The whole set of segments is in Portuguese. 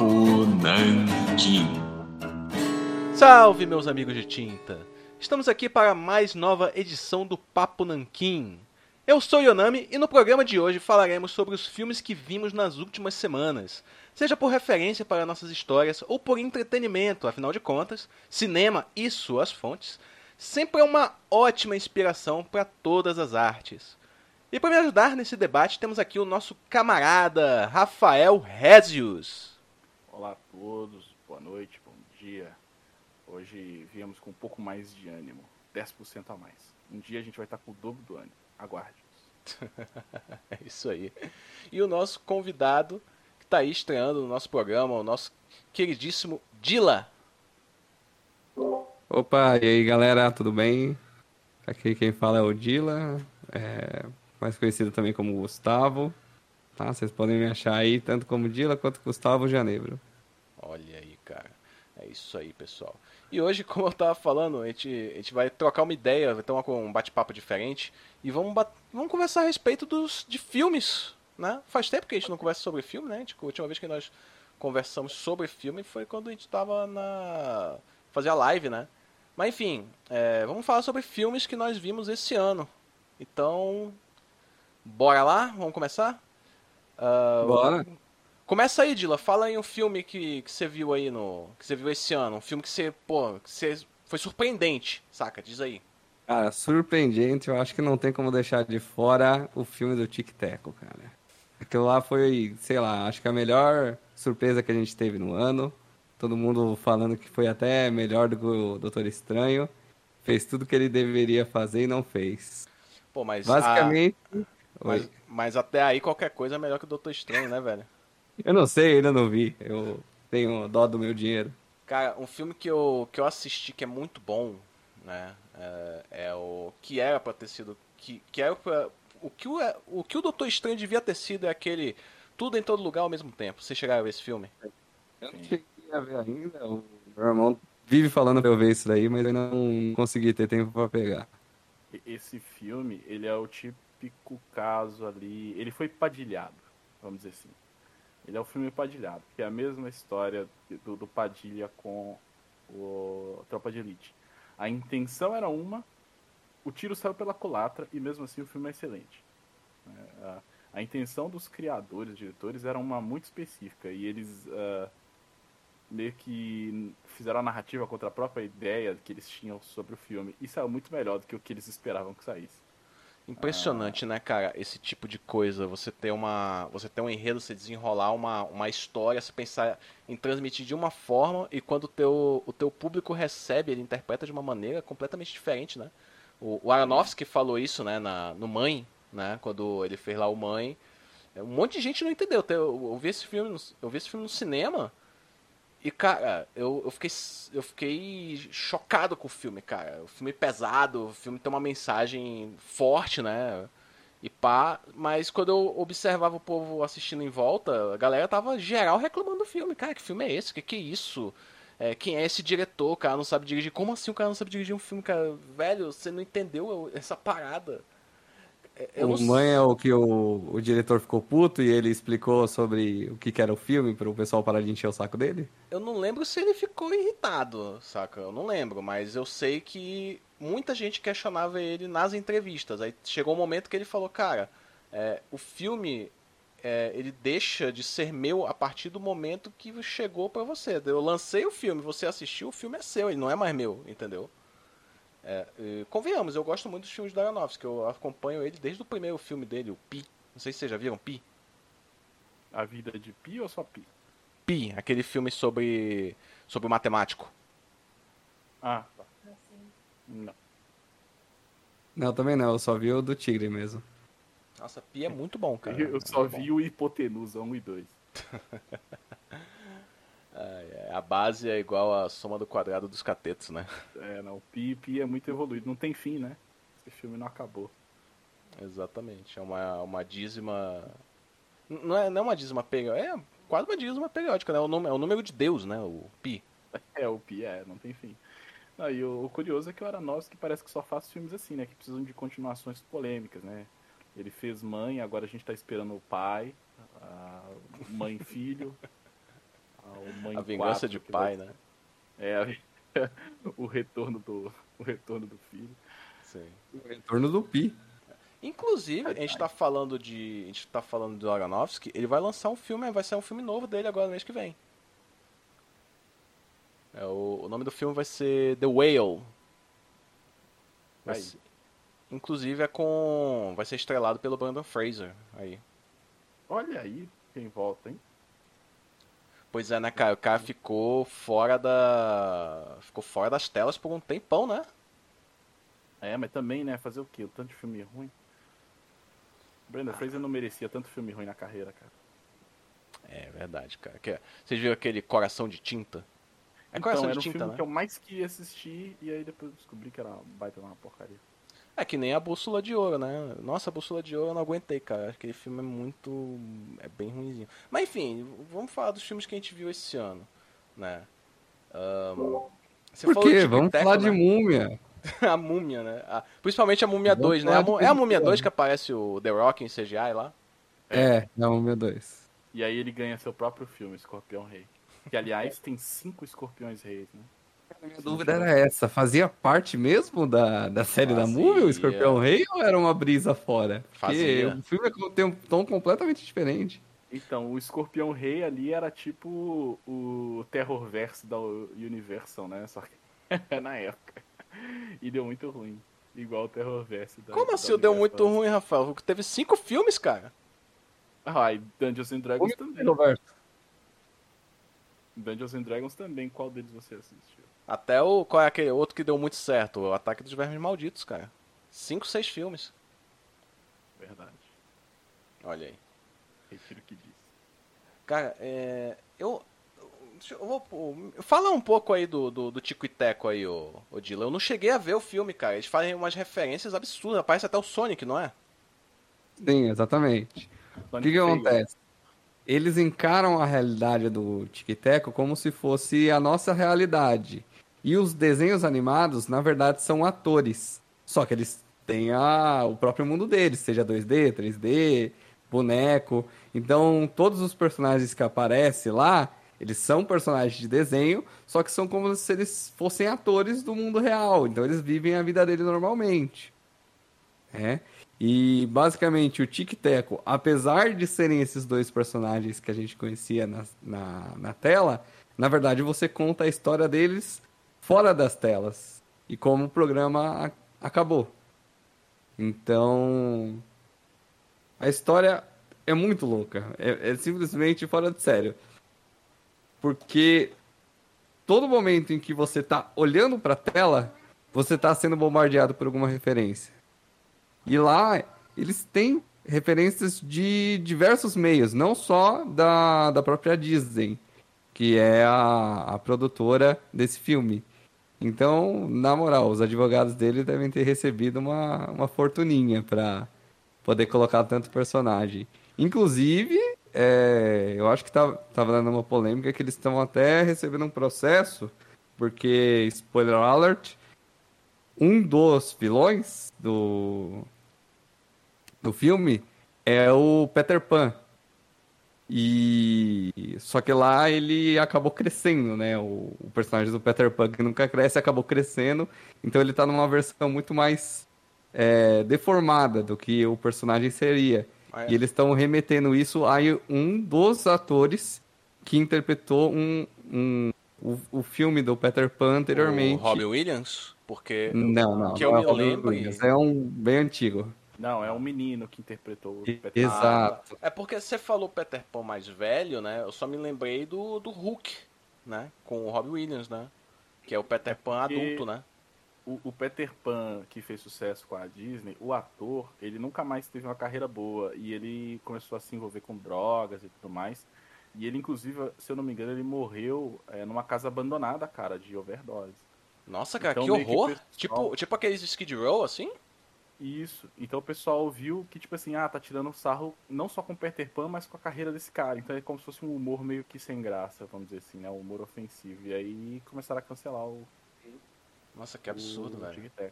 Nanquim. Salve, meus amigos de tinta! Estamos aqui para mais nova edição do Papo Nanquim. Eu sou Yonami e no programa de hoje falaremos sobre os filmes que vimos nas últimas semanas, seja por referência para nossas histórias ou por entretenimento, afinal de contas, cinema e suas fontes sempre é uma ótima inspiração para todas as artes. E para me ajudar nesse debate, temos aqui o nosso camarada Rafael Rezius. Olá a todos, boa noite, bom dia. Hoje viemos com um pouco mais de ânimo, 10% a mais. Um dia a gente vai estar com o dobro do ânimo. Aguarde. é isso aí. E o nosso convidado que está aí estreando no nosso programa, o nosso queridíssimo Dila. Opa, e aí galera, tudo bem? Aqui quem fala é o Dila. É mais conhecido também como Gustavo. Tá? Vocês podem me achar aí tanto como Dila quanto Gustavo Janeiro. Olha aí, cara. É isso aí, pessoal. E hoje, como eu tava falando, a gente, a gente vai trocar uma ideia, vai ter um bate-papo diferente e vamos, vamos conversar a respeito dos, de filmes, né? Faz tempo que a gente não conversa sobre filme, né? A última vez que nós conversamos sobre filme foi quando a gente tava na... fazia live, né? Mas enfim, é, vamos falar sobre filmes que nós vimos esse ano. Então, Bora lá? Vamos começar? Uh, Bora. Começa aí, Dila. Fala aí um filme que, que você viu aí no. que você viu esse ano. Um filme que você, pô, que você foi surpreendente, saca? Diz aí. Cara, surpreendente, eu acho que não tem como deixar de fora o filme do Tic Teco, cara. Aquilo lá foi, sei lá, acho que a melhor surpresa que a gente teve no ano. Todo mundo falando que foi até melhor do que o Doutor Estranho. Fez tudo que ele deveria fazer e não fez. Pô, mas. Basicamente. A... Mas, mas, até aí qualquer coisa é melhor que o Doutor Estranho, né, velho? Eu não sei, ainda não vi. Eu tenho dó do meu dinheiro. Cara, um filme que eu, que eu assisti que é muito bom, né? É, é o que era pra ter sido. Que, que era pra, o, que o, o que o Doutor Estranho devia ter sido é aquele. Tudo em todo lugar ao mesmo tempo. Vocês chegaram a ver esse filme? Eu não cheguei a ver ainda. O meu irmão vive falando pra eu ver isso daí, mas eu não consegui ter tempo pra pegar. Esse filme, ele é o típico caso ali. Ele foi padilhado, vamos dizer assim. Ele é o filme Padilhado, que é a mesma história do, do Padilha com o Tropa de Elite. A intenção era uma, o tiro saiu pela culatra e mesmo assim o filme é excelente. É, a, a, intenção dos criadores, diretores, era uma muito específica e eles uh, meio que fizeram a narrativa contra a própria ideia que eles tinham sobre o filme e saiu muito melhor do que o que eles esperavam que saísse. Impressionante, né, cara? Esse tipo de coisa. Você ter uma. Você ter um enredo, você desenrolar uma, uma história, você pensar em transmitir de uma forma e quando o teu, o teu público recebe, ele interpreta de uma maneira completamente diferente, né? O, o Aronofsky falou isso, né, na, no Mãe, né? Quando ele fez lá o Mãe. Um monte de gente não entendeu. Eu, eu vi esse filme, eu vi esse filme no cinema e, cara, eu, eu, fiquei, eu fiquei chocado com o filme, cara. O filme é pesado, o filme tem uma mensagem forte, né? E pá, mas quando eu observava o povo assistindo em volta, a galera tava geral reclamando do filme. Cara, que filme é esse? Que que é isso? É, quem é esse diretor? O cara não sabe dirigir. Como assim o cara não sabe dirigir um filme, cara? Velho, você não entendeu essa parada. Eu o Mãe é o que o, o diretor ficou puto e ele explicou sobre o que, que era o filme para o pessoal parar de encher o saco dele? Eu não lembro se ele ficou irritado, saca? Eu não lembro, mas eu sei que muita gente questionava ele nas entrevistas. Aí chegou um momento que ele falou, cara, é, o filme é, ele deixa de ser meu a partir do momento que chegou para você. Eu lancei o filme, você assistiu, o filme é seu, ele não é mais meu, entendeu? É, convenhamos, eu gosto muito dos filmes do Aronofsky, eu acompanho ele desde o primeiro filme dele, o Pi. Não sei se vocês já viram Pi. A vida de Pi ou só Pi? Pi, aquele filme sobre sobre o matemático. Ah, tá. Não. Não, também não, eu só vi o do Tigre mesmo. Nossa, Pi é muito bom, cara. Eu só vi o Hipotenusa 1 e 2. a base é igual a soma do quadrado dos catetos, né? É, não. O Pi, Pi é muito evoluído. Não tem fim, né? Esse filme não acabou. Exatamente. É uma, uma dízima. Não é, não é uma dízima periódica. É quase uma dízima periódica, né? É o, número, é o número de Deus, né? O Pi. É, o Pi é, não tem fim. Não, e o, o curioso é que o Aronofsky parece que só faz filmes assim, né? Que precisam de continuações polêmicas, né? Ele fez Mãe, agora a gente tá esperando o Pai, a Mãe e Filho. A vingança 4, de pai, vai- né? É, o retorno do o retorno do filho. Sim. O retorno do Pi. Inclusive, a gente tá falando de. A gente tá falando do Aronofsky, ele vai lançar um filme, vai sair um filme novo dele agora no mês que vem. É, o, o nome do filme vai ser The Whale. Vai ser- inclusive é com. Vai ser estrelado pelo Brandon Fraser. Aí. Olha aí quem volta, hein? Pois é, né, cara? O cara ficou fora da. Ficou fora das telas por um tempão, né? É, mas também, né, fazer o quê? O tanto de filme ruim. Brenda Fraser não merecia tanto filme ruim na carreira, cara. É verdade, cara. Que- Vocês viram aquele Coração de Tinta? É então, Coração de um Tinta, filme né? que eu mais queria assistir e aí depois eu descobri que era baita uma porcaria. É que nem a Bússola de Ouro, né? Nossa, a Bússola de Ouro eu não aguentei, cara. Aquele filme é muito. é bem ruimzinho. Mas enfim, vamos falar dos filmes que a gente viu esse ano, né? Ahn, Você Por falou quê? de Vamos falar de né? múmia. a múmia, né? A- Principalmente a Múmia Vamos 2, né? A de Mu- É a Múmia Tic-Tac. 2 que aparece o The Rock em CGI lá? É, não, meu Deus. E aí ele ganha seu próprio filme, Escorpião Rei. Que aliás tem cinco escorpiões reis, né? A minha dúvida era essa, fazia parte mesmo da, da série da Fazia. Múmia, o Escorpião Rei, ou era uma brisa fora? Porque Fazia. o filme tem um tom completamente diferente. Então, o Escorpião Rei ali era tipo o Terrorverse da Universal, né? Só que na época. E deu muito ruim. Igual o Terrorverse da Como da assim deu muito ruim, Rafael? Teve cinco filmes, cara. Ah, e Dungeons and Dragons também. Roberto. Dungeons and Dragons também. Qual deles você assistiu? Até o. Qual é aquele outro que deu muito certo? O Ataque dos Vermes Malditos, cara. Cinco, seis filmes. Verdade. Olha aí. Retiro o que disse. Cara, é. Eu. deixa Eu vou. Fala um pouco aí do, do, do Tico e Teco aí, ô, ô Dylan. Eu não cheguei a ver o filme, cara. Eles fazem umas referências absurdas. Aparece até o Sonic, não é? Sim, exatamente. O que, que acontece? Eles encaram a realidade do Tic-Teco como se fosse a nossa realidade. E os desenhos animados, na verdade, são atores. Só que eles têm a, o próprio mundo deles, seja 2D, 3D, boneco. Então, todos os personagens que aparecem lá, eles são personagens de desenho, só que são como se eles fossem atores do mundo real. Então, eles vivem a vida deles normalmente. É. E basicamente o Tic Teco, apesar de serem esses dois personagens que a gente conhecia na, na, na tela, na verdade você conta a história deles fora das telas e como o programa acabou. Então a história é muito louca, é, é simplesmente fora de sério. Porque todo momento em que você está olhando para a tela, você está sendo bombardeado por alguma referência. E lá eles têm referências de diversos meios, não só da, da própria Disney, que é a, a produtora desse filme. Então, na moral, os advogados dele devem ter recebido uma, uma fortuninha para poder colocar tanto personagem. Inclusive, é, eu acho que tá, tava dando uma polêmica que eles estão até recebendo um processo, porque, spoiler alert, um dos vilões do, do filme é o Peter Pan. E só que lá ele acabou crescendo, né? O, o personagem do Peter Pan que nunca cresce acabou crescendo, então ele tá numa versão muito mais é, deformada do que o personagem seria. Ah, é? E eles estão remetendo isso a um dos atores que interpretou um, um- o, o filme do Peter Pan anteriormente. O Robin Williams? Porque. Não, não. Que eu não é me o Robin lembre- Williams, É um bem antigo. Não, é um menino que interpretou o Peter Pan. Exato. É porque você falou Peter Pan mais velho, né? Eu só me lembrei do, do Hulk, né? Com o Robin Williams, né? Que é o Peter Pan porque- adulto, né? O, o Peter Pan que fez sucesso com a Disney, o ator, ele nunca mais teve uma carreira boa e ele começou a se envolver com drogas e tudo mais. E ele, inclusive, se eu não me engano, ele morreu é, numa casa abandonada, cara, de overdose. Nossa, cara, Então, que meio que horror! pessoal- Tipo, tipo aqueles Skid Row, assim? Isso. Então o pessoal viu que, tipo assim, ah, tá tirando sarro não só com o Peter Pan, mas com a carreira desse cara. Então é como se fosse um humor meio que sem graça, vamos dizer assim, né? Um humor ofensivo. E aí começaram a cancelar o. Nossa, que absurdo, o velho. É,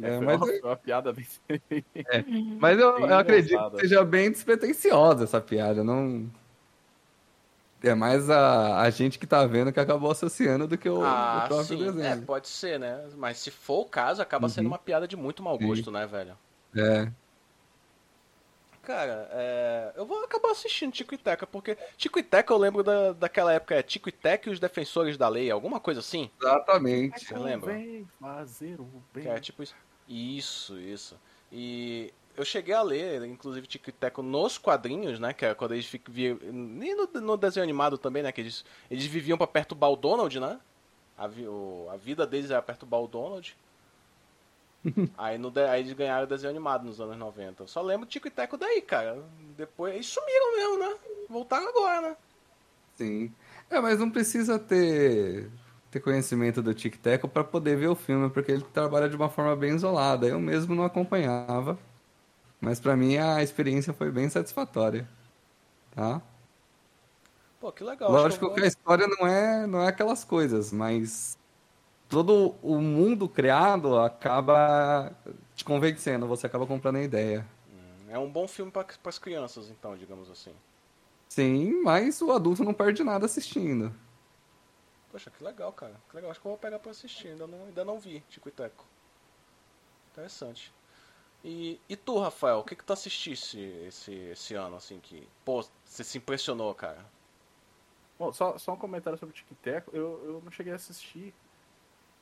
É, foi, mas, uma, foi uma piada bem. mas eu, bem eu acredito que seja bem despretensiosa essa piada. Não, É mais a, a gente que tá vendo que acabou associando do que o, ah, o próprio sim. desenho. É, pode ser, né? Mas se for o caso, acaba sendo Uhum. uma piada de muito mau Sim. gosto, né, velho? É. Cara, é, eu vou acabar assistindo Tico e Teca, porque Tico e Teca eu lembro da, daquela época, é Tico e Teca e os Defensores da Lei, alguma coisa assim? Exatamente. Você lembra? Vem fazer o bem. Que é tipo isso. Isso, isso. E eu cheguei a ler, inclusive, Tico e Teco nos quadrinhos, né? Que é quando eles ficam. vi- Nem no, no desenho animado também, né? Que eles, eles viviam pra perturbar o Donald, né? A, o- a vida deles era perturbar o Donald. aí, no, aí eles ganharam o desenho animado nos anos 90. Eu só lembro Tico e Teco daí, cara. Depois eles sumiram mesmo, né? Voltaram agora, né? Sim. É, mas não precisa ter, ter conhecimento do Tic Teco para poder ver o filme, porque ele trabalha de uma forma bem isolada. Eu mesmo não acompanhava. Mas para mim a experiência foi bem satisfatória. Tá? Pô, que legal. Lógico que vou- a história não é, não é aquelas coisas, mas todo o mundo criado acaba te convencendo, você acaba comprando a ideia. É um bom filme para as crianças, então, digamos assim. Sim, mas o adulto não perde nada assistindo. Poxa, que legal, cara. Que legal. Acho que eu vou pegar pra assistir. Ainda não, ainda não vi Tico e Teco. Interessante. E, e tu, Rafael, o que que tu assistisse esse, esse ano, assim, que... Pô, você se impressionou, cara. Bom, só, só um comentário sobre o Tic Teco. Eu, eu não cheguei a assistir.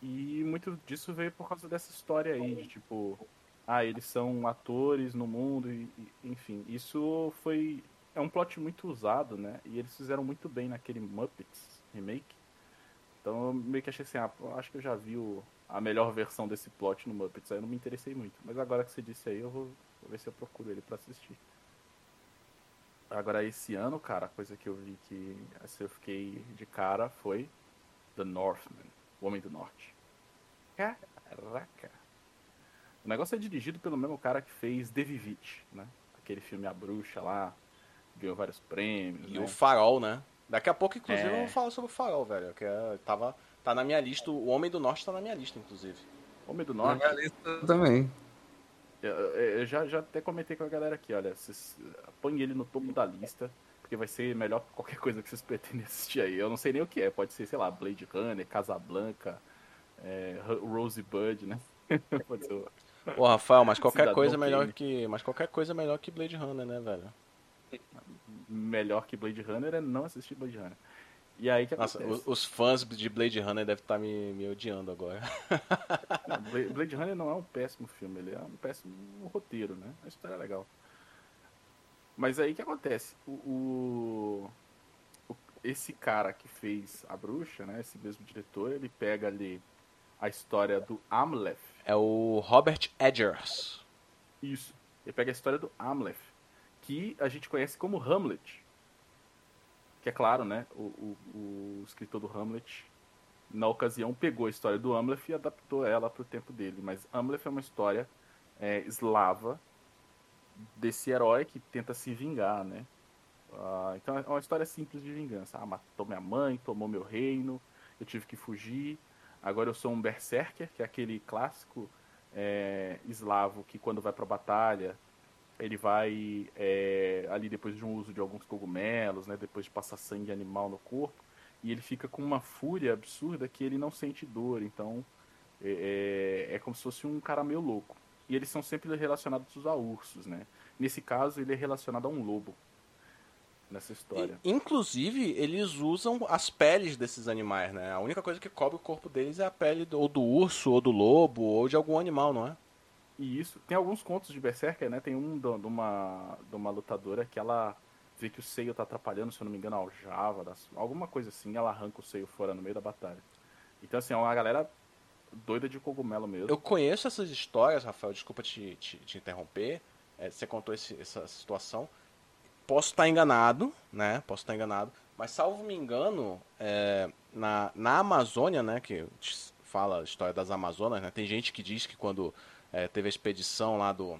E muito disso veio por causa dessa história aí, de tipo, ah, eles são atores no mundo, e, e- enfim. Isso foi. É um plot muito usado, né? E eles fizeram muito bem naquele Muppets remake. Então eu meio que achei assim, ah, acho que eu já vi o- a melhor versão desse plot no Muppets. Aí eu não me interessei muito. Mas agora que você disse aí, eu vou, vou ver se eu procuro ele pra assistir. Agora, esse ano, cara, a coisa que eu vi que assim, eu fiquei de cara foi The Northman, O Homem do Norte. Caraca! O negócio é dirigido pelo mesmo cara que fez The Vivid, né? Aquele filme A Bruxa lá, ganhou vários prêmios, E né? o Farol, né? Daqui a pouco, inclusive, É. eu vou falar sobre o Farol, velho. Que é, tava, tá na minha lista. O Homem do Norte tá na minha lista, inclusive. Homem do Na Norte, minha lista também. eu, eu- já, já até comentei com a galera aqui, olha, vocês põe ele no topo da lista, porque vai ser melhor que qualquer coisa que vocês pretendem assistir aí. Eu não sei nem o que é, pode ser, sei lá, Blade Runner, Casablanca, é, Rosebud, né? pode ser o- Ô, Rafael, mas qualquer Cidadão coisa é melhor Kane. que. Mas qualquer coisa é melhor que Blade Runner, né, velho? melhor que Blade Runner é não assistir Blade Runner. E aí que Nossa, acontece? os, fãs de Blade Runner devem estar me, me odiando agora. Não, Bla- Blade Runner não é um péssimo filme, ele é um péssimo roteiro, né? A história é legal. Mas aí que acontece? O, o- o- esse cara que fez a bruxa, né? Esse mesmo diretor, ele pega ali a história do Amleth. É o Robert Edgers. Isso. Ele pega a história do Amleth, que a gente conhece como Hamlet. Que é claro, né? O, o- o escritor do Hamlet, na ocasião, pegou a história do Amleth e adaptou ela para o tempo dele. Mas Amleth é uma história é, eslava desse herói que tenta se vingar, né? Ah, então é uma história simples de vingança. Ah, matou minha mãe, tomou meu reino, eu tive que fugir. Agora eu sou um berserker, que é aquele clássico é, eslavo que quando vai pra batalha ele vai é, ali depois de um uso de alguns cogumelos, né, depois de passar sangue animal no corpo, e ele fica com uma fúria absurda que ele não sente dor, então é, é, é como se fosse um cara meio louco. E eles são sempre relacionados a ursos, né? Nesse caso, ele é relacionado a um lobo nessa história. E, inclusive, eles usam as peles desses animais, né? A única coisa que cobre o corpo deles é a pele do, ou do urso, ou do lobo, ou de algum animal, não é? E isso, tem alguns contos de Berserker, né? Tem um de uma, de uma lutadora que ela vê que o seio tá atrapalhando, se eu não me engano, a aljava, alguma coisa assim, ela arranca o seio fora no meio da batalha. Então, assim, é uma galera doida de cogumelo mesmo. Eu conheço essas histórias, Rafael, desculpa te, te, te interromper. É, você contou esse- essa situação. Posso estar enganado, né? Posso estar enganado. Mas, salvo me engano, é, na, na Amazônia, né? Que fala a história das Amazonas, né? Tem gente que diz que quando é, teve a expedição lá do.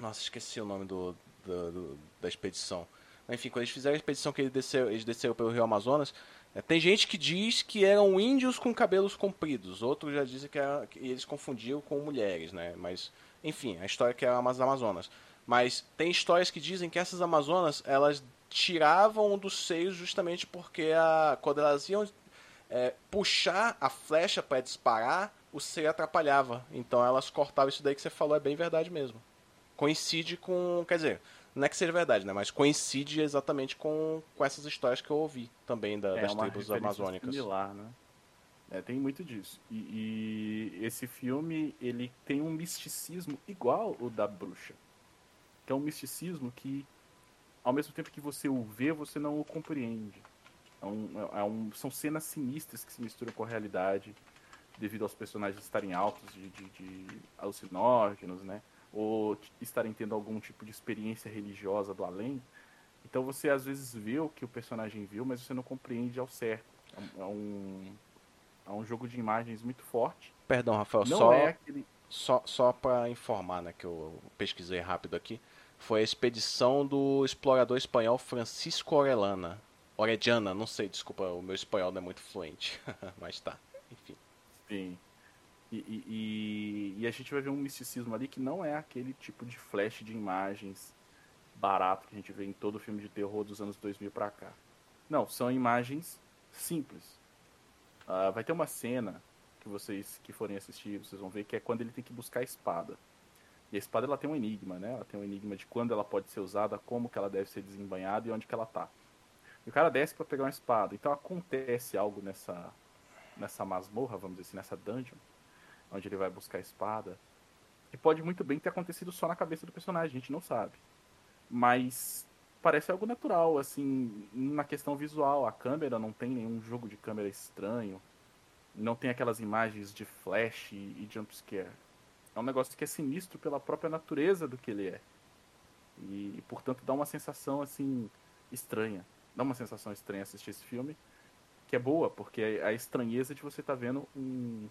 Nossa, esqueci o nome do, do- do- da expedição. Enfim, quando eles fizeram a expedição que eles desceram, eles desceram pelo Rio Amazonas, é, tem gente que diz que eram índios com cabelos compridos. Outros já dizem que, era, que eles confundiam com mulheres, né? Mas, enfim, a história é que eram as Amazonas. Mas tem histórias que dizem que essas Amazonas, elas tiravam dos seios justamente porque a, quando elas iam é, puxar a flecha para disparar, o seio atrapalhava. Então elas cortavam isso daí que você falou, é bem verdade mesmo. Coincide com. Quer dizer, não é que seja verdade, né? Mas coincide exatamente com, com essas histórias que eu ouvi também da, É das uma tribos amazônicas. Similar, né? É, tem muito disso. E, e esse filme, ele tem um misticismo igual o da bruxa. Que é um misticismo que, ao mesmo tempo que você o vê, você não o compreende. É um, é um- são cenas sinistras que se misturam com a realidade, devido aos personagens estarem altos de, de, de alucinógenos, né? Ou estarem tendo algum tipo de experiência religiosa do além. Então você às vezes vê o que o personagem viu, mas você não compreende ao certo. É um- É um, é um jogo de imagens muito forte. Perdão, Rafael, Não só, é aquele. só, só para informar, né, que eu pesquisei rápido aqui. Foi a expedição do explorador espanhol Francisco Orellana. Orellana, não sei, desculpa, o meu espanhol não é muito fluente. Mas tá, enfim. Sim. E, e- e- a gente vai ver um misticismo ali que não é aquele tipo de flash de imagens barato que a gente vê em todo filme de terror dos anos 2000 pra cá. Não, são imagens simples. Ah, vai ter uma cena que vocês que forem assistir, vocês vão ver que é quando ele tem que buscar a espada. E a espada ela tem um enigma, né? Ela tem um enigma de quando ela pode ser usada, como que ela deve ser desembanhada e onde que ela tá. E o cara desce para pegar uma espada. Então acontece algo nessa nessa masmorra, vamos dizer assim, nessa dungeon, onde ele vai buscar a espada, que pode muito bem ter acontecido só na cabeça do personagem, a gente não sabe. Mas parece algo natural, assim, na questão visual. A câmera não tem nenhum jogo de câmera estranho, não tem aquelas imagens de flash e, e jumpscare. É um negócio que é sinistro pela própria natureza do que ele é. E, portanto, dá uma sensação, assim, estranha. Dá uma sensação estranha assistir esse filme que é boa, porque é a estranheza de você estar vendo um-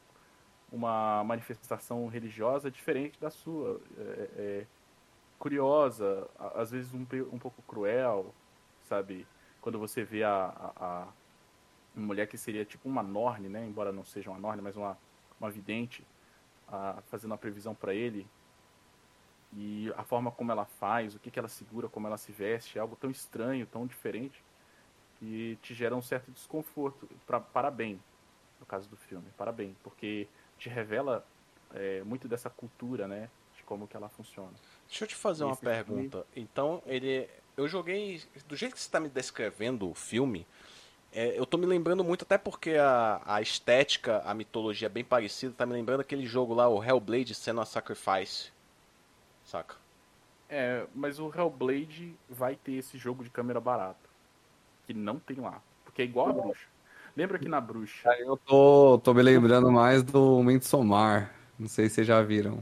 uma manifestação religiosa diferente da sua. É, é curiosa, a- às vezes um, um pouco cruel, sabe? Quando você vê a, a, a mulher que seria tipo uma Norne, né? Embora não seja uma Norne, mas uma, uma vidente, a- fazendo uma previsão para ele. E a forma como ela faz, o que, que ela segura, como ela se veste, é algo tão estranho, tão diferente e te gera um certo desconforto pra, para bem no caso do filme para bem porque te revela é, muito dessa cultura né de como que ela funciona Deixa eu te fazer uma Esse filme- pergunta. Então, ele. Eu joguei. Do jeito que você está me descrevendo o filme, é, eu tô me lembrando muito, até porque a, a estética, a mitologia é bem parecida, tá me lembrando aquele jogo lá, o Hellblade Senua Sacrifice. Saca? é mas o Hellblade vai ter esse jogo de câmera barato que não tem lá porque é igual a bruxa lembra que na bruxa Aí eu tô, tô me lembrando mais do Midsommar. Não sei se vocês já viram.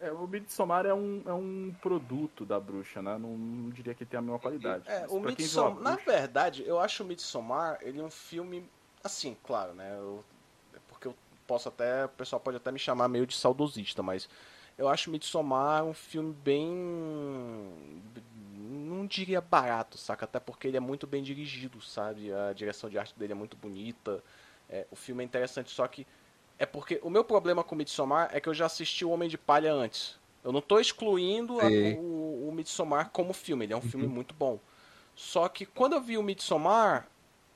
é, o Midsommar é um, é um produto da bruxa né não, não diria que tem a mesma qualidade É, o Midsommar, na Bruxa- verdade, eu acho o Midsommar, ele é um filme, assim, claro, né, eu- é porque eu posso até, o pessoal pode até me chamar meio de saudosista, mas eu acho Midsommar um filme bem, não diria barato, saca, até porque ele é muito bem dirigido, sabe, a direção de arte dele é muito bonita, é, o filme é interessante, só que é porque o meu problema com Midsommar é que eu já assisti o Homem de Palha antes. Eu não tô excluindo a- o, o Midsommar como filme, ele é um filme muito bom. Só que quando eu vi o Midsommar,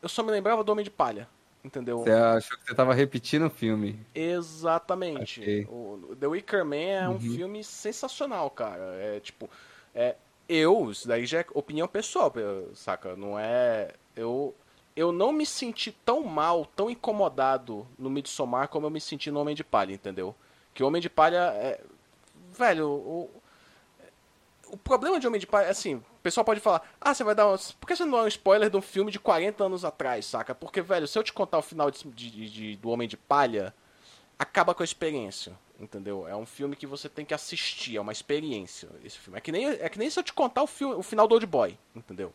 eu só me lembrava do Homem de Palha. Entendeu? Você achou que você tava repetindo o filme. Exatamente. O The Wicker Man é um filme sensacional, cara. É tipo. É, eu, isso daí já é opinião pessoal, saca? Não é. Eu, eu não me senti tão mal, tão incomodado no Midsommar como eu me senti no Homem de Palha, entendeu? Que o Homem de Palha é. Velho, o, o problema de Homem de Palha, assim, o pessoal pode falar, ah, você vai dar um. Por que você não dá um spoiler de um filme de 40 anos atrás, saca? Porque, velho, se eu te contar o final de, de- de- do Homem de Palha, acaba com a experiência, entendeu? É um filme que você tem que assistir, é uma experiência esse filme. É que nem, é que nem se eu te contar o, filme, o final do Old Boy, entendeu?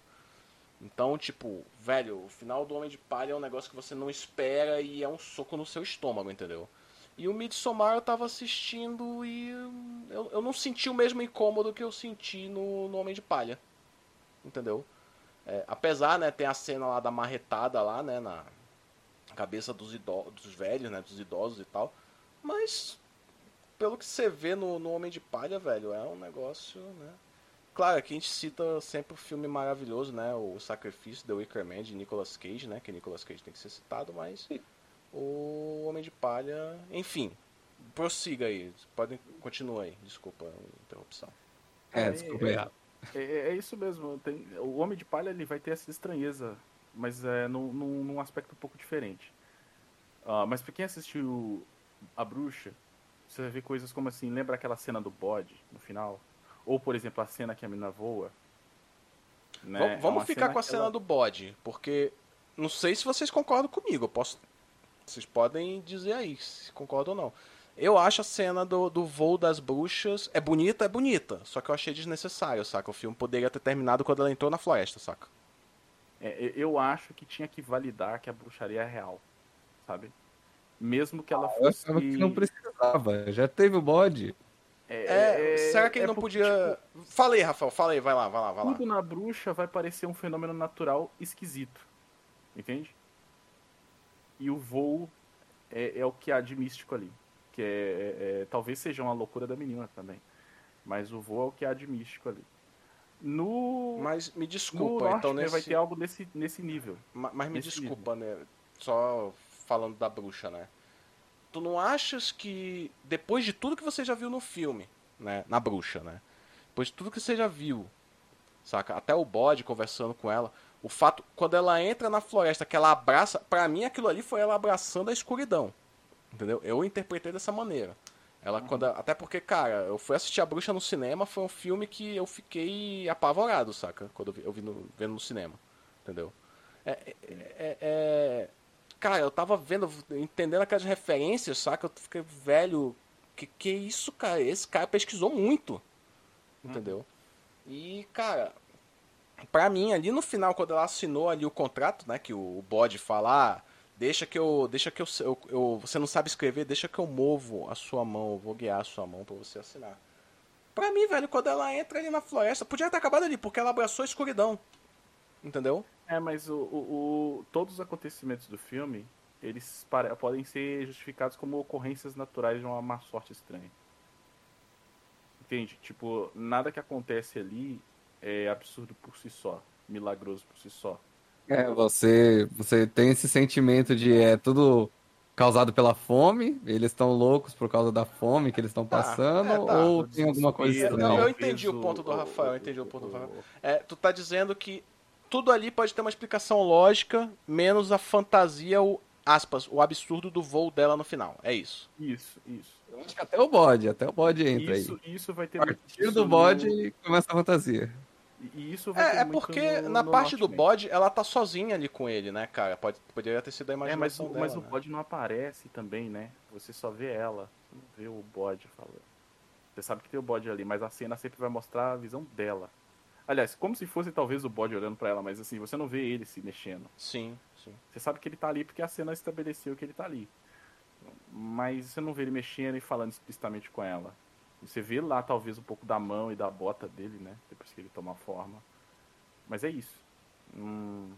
Então, tipo, velho, o final do Homem de Palha é um negócio que você não espera e é um soco no seu estômago, entendeu? E o Midsommar eu tava assistindo e eu, eu não senti o mesmo incômodo que eu senti no, no Homem de Palha. Entendeu? É, apesar, né, tem a cena lá da marretada lá, né, na cabeça dos, ido dos velhos, né, dos idosos e tal. Mas, pelo que você vê no, no Homem de Palha, velho, é um negócio, né? Claro, aqui a gente cita sempre o filme maravilhoso, né? O Sacrifício, The Wicker Man, de Nicolas Cage, né? Que Nicolas Cage tem que ser citado, mas o Homem de Palha... Enfim, prossiga aí. Podem continuar aí. Desculpa a interrupção. É, desculpa aí. É, é isso mesmo. Tem, o Homem de Palha ele vai ter essa estranheza, mas é num, num, num aspecto um pouco diferente. Ah, mas pra quem assistiu A Bruxa, você vai ver coisas como assim, lembra aquela cena do bode no final? Ou, por exemplo, a cena que a menina voa. Né? Vamos, É vamos uma ficar com a cena ela- do bode, porque não sei se vocês concordam comigo. Eu posso, vocês podem dizer aí se concordam ou não. Eu acho a cena do, do voo das bruxas é bonita, é bonita. Só que eu achei desnecessário, saca? O filme poderia ter terminado quando ela entrou na floresta, saca? É, eu- eu acho que tinha que validar que a bruxaria é real, sabe? Mesmo que ela Eu fosse. achava que não precisava. Já teve o bode. É, será que ele é não porque, podia. Fala aí, Rafael, fala aí, vai lá, vai lá, vai tipo, lá. tudo na bruxa vai parecer um fenômeno natural esquisito. Entende? E o voo é, é o que há de místico ali. Que é, é- é- talvez seja uma loucura da menina também. Mas o voo é o que há de místico ali. No. Mas me desculpa, norte, então né, nesse. vai ter algo nesse, nesse nível. Ma- Mas me desculpa, né? Só falando da bruxa, né? Tu não achas que depois de tudo que você já viu no filme, né? Na bruxa, né? Depois de tudo que você já viu, saca? Até o bode conversando com ela, o fato quando ela entra na floresta que ela abraça, pra mim aquilo ali foi ela abraçando a escuridão. Entendeu? Eu interpretei dessa maneira. Ela quando até porque, cara, eu fui assistir a bruxa no cinema, foi um filme que eu fiquei apavorado, saca? Quando eu vi, eu vi no, vendo no cinema. Entendeu? É, é- é- é- Cara, eu tava vendo, entendendo aquelas referências, saca? Eu fiquei velho. Que que é isso, cara? Esse cara pesquisou muito. Entendeu? E, cara, pra mim, ali no final, quando ela assinou ali o contrato, né? Que o bode fala, ah, deixa que eu. Deixa que eu, eu, eu- Você não sabe escrever, deixa que eu movo a sua mão, eu vou guiar a sua mão pra você assinar. Pra mim, velho, quando ela entra ali na floresta, podia ter acabado ali, porque ela abraçou a escuridão. Entendeu? É, mas o, o- o- todos os acontecimentos do filme, eles pare- podem ser justificados como ocorrências naturais de uma má sorte estranha. Entende? Tipo, nada que acontece ali é absurdo por si só, milagroso por si só. É, você, você tem esse sentimento de é tudo causado pela fome, eles estão loucos por causa da fome que eles estão passando, é, tá. ou tem alguma coisa Eu- estranha? eu entendi o ponto do Rafael, eu entendi o ponto do Rafael. É, tu tá dizendo que tudo ali pode ter uma explicação lógica, menos a fantasia, o aspas, o absurdo do voo dela no final. É isso. Isso, isso. Eu acho que até o bode, até o bode entra Isso, aí. isso vai ter A partir do no- bode começa a fantasia. E isso vai ter É, é muito porque no- na no parte do bode, ela tá sozinha ali com ele, né, cara? Pode, poderia ter sido a É, mas, o, dela. mas o né? bode não aparece também, né? Você só vê ela, você não vê o bode falando. Você sabe que tem o bode ali, mas a cena sempre vai mostrar a visão dela. Aliás, como se fosse talvez o bode olhando pra ela, mas assim, você não vê ele se mexendo. Sim, sim. Você sabe que ele tá ali porque a cena estabeleceu que ele tá ali. Mas você não vê ele mexendo e falando explicitamente com ela. Você vê lá talvez um pouco da mão e da bota dele, né? Depois que ele toma forma. Mas é isso. Hum,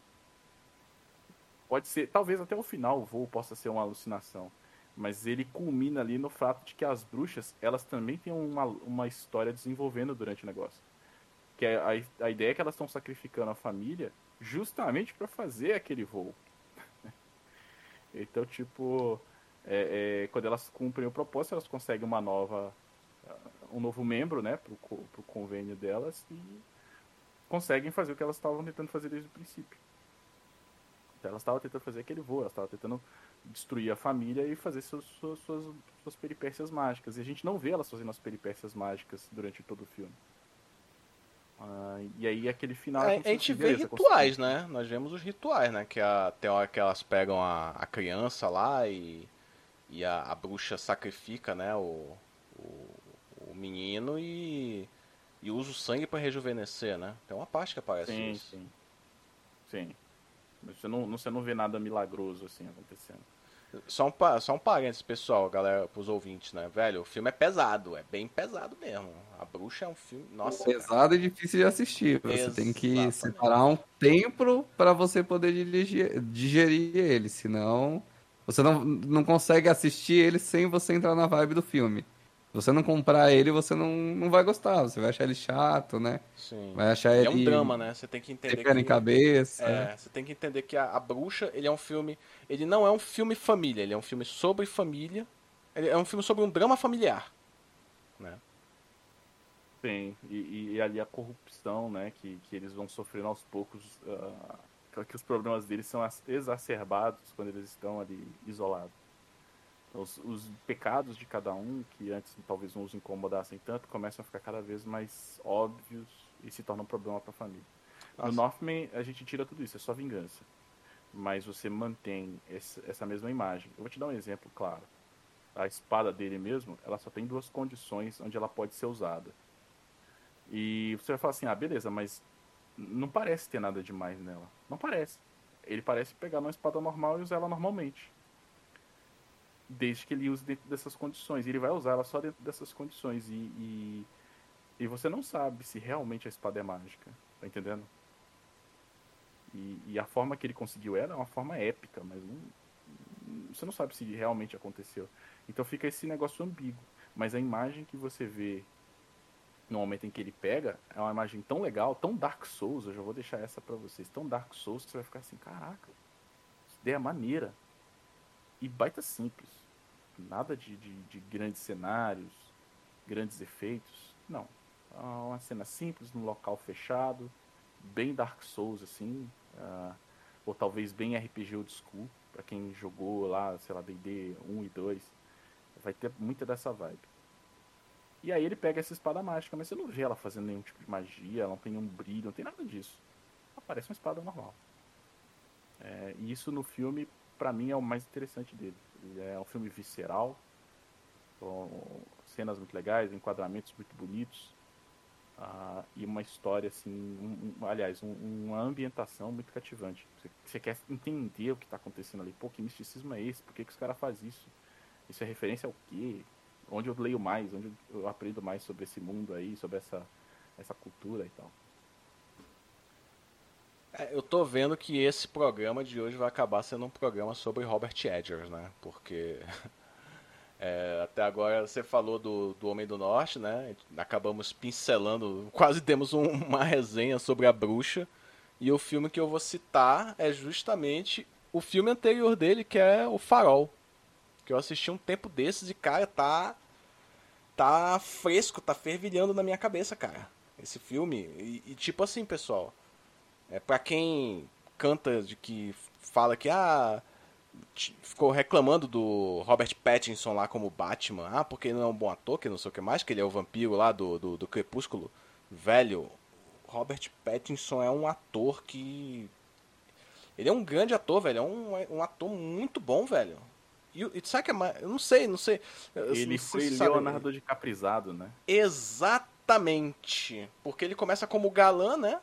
Pode ser, talvez até o final o voo possa ser uma alucinação. Mas ele culmina ali no fato de que as bruxas, elas também têm uma, uma história desenvolvendo durante o negócio. Que é a, a ideia é que elas estão sacrificando a família justamente para fazer aquele voo. então, tipo, é, é, quando elas cumprem o propósito, elas conseguem uma nova, um novo membro, né, pro, pro convênio delas e conseguem fazer o que elas estavam tentando fazer desde o princípio. Então, elas estavam tentando fazer aquele voo, elas estavam tentando destruir a família e fazer seus, suas, suas, suas peripécias mágicas. E a gente não vê elas fazendo as peripécias mágicas durante todo o filme. Ah, e aí aquele final. É, a gente vê rituais, né? Nós vemos os rituais, né? Que a, tem hora que elas pegam a, a criança lá e, e a, a bruxa sacrifica, né? O menino e, e usa o sangue pra rejuvenescer, né? Tem uma parte que aparece Sim, isso. sim. Sim. Mas Você não, você não vê nada milagroso assim acontecendo. Só um, só um parênteses, pessoal, galera, pros ouvintes, né? Velho, o filme é pesado, é bem pesado mesmo. A bruxa é um filme. Nossa, cara. Pesado e difícil de assistir. Você tem que Exatamente. separar um tempo para você poder dirigir, digerir ele, senão você não, não consegue assistir ele sem você entrar na vibe do filme. Se você não comprar ele, você não, não vai gostar. Você vai achar ele chato, né? Sim. Vai achar Ele ele. é um drama, né? Você tem que entender Pé em que... cabeça. É, você tem que entender que a, a Bruxa, ele é um filme... Ele não é um filme família, ele é um filme sobre família. Ele é um filme sobre um drama familiar. Né? Tem. E, e- e ali a corrupção, né? Que, que eles vão sofrendo aos poucos. ah, que os problemas deles são exacerbados quando eles estão ali isolados. Os, os pecados de cada um, que antes talvez não os incomodassem tanto, começam a ficar cada vez mais óbvios e se tornam um problema para a família. No Nossa. Northman, a gente tira tudo isso, é só vingança. Mas você mantém esse- essa mesma imagem. Eu vou te dar um exemplo claro. A espada dele mesmo, ela só tem duas condições onde ela pode ser usada. E você vai falar assim, ah, beleza, mas não parece ter nada demais nela. Não parece. Ele parece pegar uma espada normal e usar ela normalmente. Desde que ele use dentro dessas condições. E ele vai usar ela só dentro dessas condições. E, e, e você não sabe se realmente a espada é mágica. Tá entendendo? E, e a forma que ele conseguiu ela é uma forma épica, mas não, você não sabe se realmente aconteceu. Então fica esse negócio ambíguo. Mas a imagem que você vê no momento em que ele pega é uma imagem tão legal, tão Dark Souls. Eu já vou deixar essa pra vocês. Tão Dark Souls que você vai ficar assim: caraca, essa ideia é maneira. E baita simples. Nada de, de, de grandes cenários, grandes efeitos. Não. É uma cena simples, num local fechado, bem Dark Souls, assim. ah, ou talvez bem RPG old school, pra quem jogou lá, sei lá, D&D 1 e 2. Vai ter muita dessa vibe. E aí ele pega essa espada mágica, mas você não vê ela fazendo nenhum tipo de magia, ela não tem nenhum brilho, não tem nada disso. Ela parece uma espada normal. É, e isso no filme, pra mim, é o mais interessante dele. É um filme visceral, com cenas muito legais, enquadramentos muito bonitos. ah, e uma história assim, um- um- aliás, um- uma ambientação muito cativante. Você, você quer entender o que está acontecendo ali. Pô, que misticismo é esse? Por que, que os caras fazem isso? Isso é referência ao quê? Onde eu leio mais? Onde eu aprendo mais sobre esse mundo aí, sobre essa, essa cultura e tal. É, eu tô vendo que esse programa de hoje vai acabar sendo um programa sobre Robert Edgers, né? Porque é, até agora você falou do, do Homem do Norte, né? Acabamos pincelando, quase demos um- uma resenha sobre a bruxa. E o filme que eu vou citar é justamente o filme anterior dele, que é O Farol. Que eu assisti um tempo desses e, cara, tá. Tá fresco, tá fervilhando na minha cabeça, cara. Esse filme. E, e tipo assim, pessoal. É para quem canta de que fala que ah ficou reclamando do Robert Pattinson lá como Batman, ah, porque ele não é um bom ator, que não sei o que mais, que ele é o vampiro lá do, do, do Crepúsculo. Velho, Robert Pattinson é um ator que ele é um grande ator, velho, é um, um ator muito bom, velho. E, e sabe que é mais, eu não sei, não sei. Eu- Ele não sei foi se sabe- Leonardo de Caprizado, né? Exatamente. Porque ele começa como galã, né?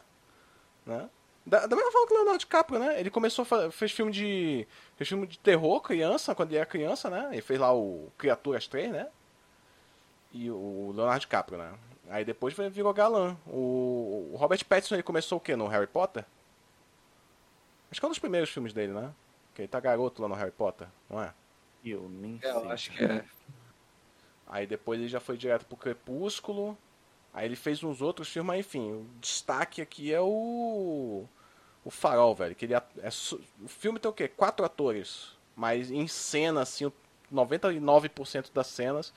Né? Da, da mesma forma que o Leonardo DiCaprio, né? Ele começou, fez filme de fez filme de terror criança, quando ele era criança, né? Ele fez lá o Criaturas 3, né? E o Leonardo DiCaprio, né? Aí depois virou galã. O, o Robert Pattinson, ele começou o quê? No Harry Potter? Acho que é um dos primeiros filmes dele, né? Que ele tá garoto lá no Harry Potter, não é? Eu nem É, eu sei. acho que é. Aí depois ele já foi direto pro Crepúsculo. Aí ele fez uns outros filmes, mas enfim, o destaque aqui é o. O Farol, velho. Que ele é, o filme tem o quê? Quatro atores. Mas em cena, assim, o 99% das cenas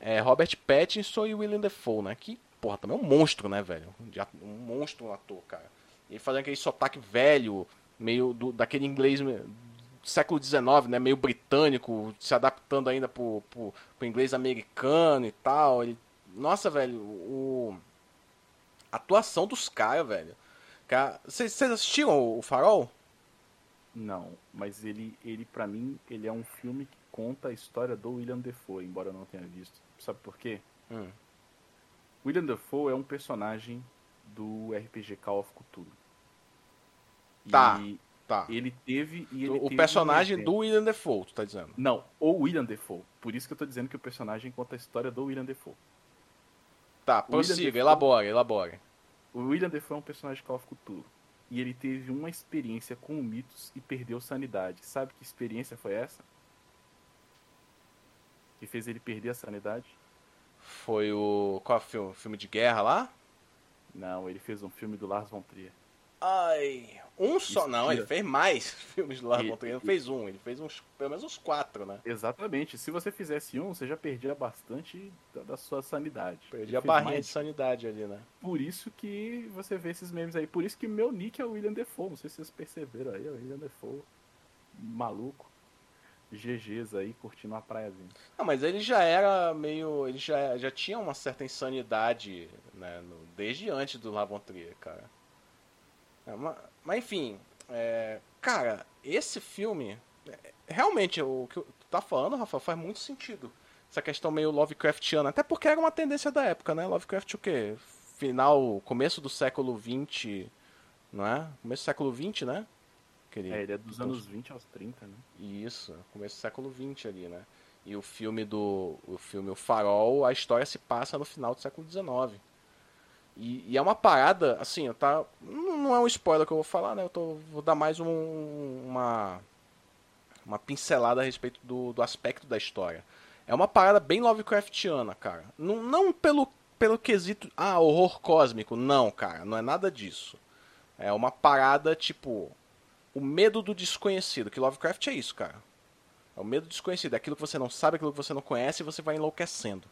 é Robert Pattinson e William Defoe, né? Que, porra, também é um monstro, né, velho? Um monstro, um ator, cara. Ele fazendo aquele sotaque velho, meio do, daquele inglês século XIX, né? Meio britânico, se adaptando ainda pro, pro, pro inglês americano e tal. Ele, nossa, velho, o. A atuação dos caras, velho. Cara, Vocês vocês assistiram o, Farol? Não, mas ele, ele para mim, ele é um filme que conta a história do William Defoe, embora eu não tenha visto. Sabe por quê? Hum. William Defoe é um personagem do RPG Call of Cthulhu. Tá, E Tá. ele teve e ele o teve personagem um do William Defoe, tu tá dizendo? Não, o William Defoe. Por isso que eu tô dizendo que o personagem conta a história do William Defoe. Tá, prossiga, Dafoe- elabora, elabora. O William Defoe é um personagem de Call of Cthulhu. E ele teve uma experiência com o mitos e perdeu sanidade. Sabe que experiência foi essa? Que fez ele perder a sanidade? Foi o. Qual é o filme? Filme de guerra lá? Não, ele fez um filme do Lars von Trier. Ai. Um só. Isso Não, tira. ele fez mais filmes do Lars von Trier. Ele não fez um, ele fez uns, pelo menos uns quatro, né? Exatamente. Se você fizesse um, você já perdia bastante da, da sua sanidade. Perdi Ele a barrinha mais. de sanidade ali, né? Por isso que você vê esses memes aí. Por isso que meu nick é o William Defoe. Não sei se vocês perceberam aí. É o William Defoe. Maluco. GGs aí, curtindo uma praiazinha. Não, mas ele já era meio. Ele já, já tinha uma certa insanidade, né? no- desde antes do Lars von Trier, cara. É, ma- mas, enfim, é, cara, esse filme. é, Realmente, o que tu tá falando, Rafa, faz muito sentido. Essa questão meio Lovecraftiana. Até porque era uma tendência da época, né? Lovecraft o quê? Final, começo do século XX, não é? Começo do século XX, né? Que ele- É, ele é dos anos 20 aos 30, né? isso, começo do século XX ali, né? E o filme do. O filme O Farol, a história se passa no final do século XIX. E, e é uma parada, assim, tá. Não é um spoiler que eu vou falar, né? Eu tô, vou dar mais um- uma. Uma pincelada a respeito do, do aspecto da história. É uma parada bem Lovecraftiana, cara. Não, não pelo, pelo quesito. Ah, horror cósmico. Não, cara, não é nada disso. É uma parada tipo o medo do desconhecido, que Lovecraft é isso, cara. É o medo do desconhecido, é aquilo que você não sabe, aquilo que você não conhece e você vai enlouquecendo.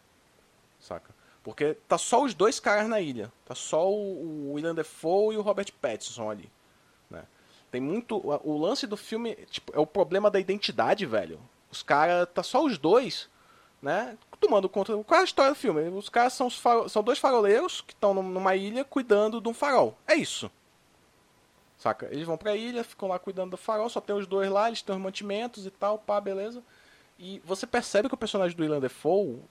Saca? Porque tá só os dois caras na ilha. Tá só o, o William Defoe e o Robert Pattinson ali. Né? Tem muito. O, lance do filme tipo, é o problema da identidade, velho. Os caras. Tá só os dois, né? Tomando conta. Qual é a história do filme? Os caras são, os são dois faroleiros que estão numa ilha cuidando de um farol. É isso. Saca? Eles vão pra ilha, ficam lá cuidando do farol, só tem os dois lá, eles têm os mantimentos e tal, pá, beleza. E você percebe que o personagem do William Defoe.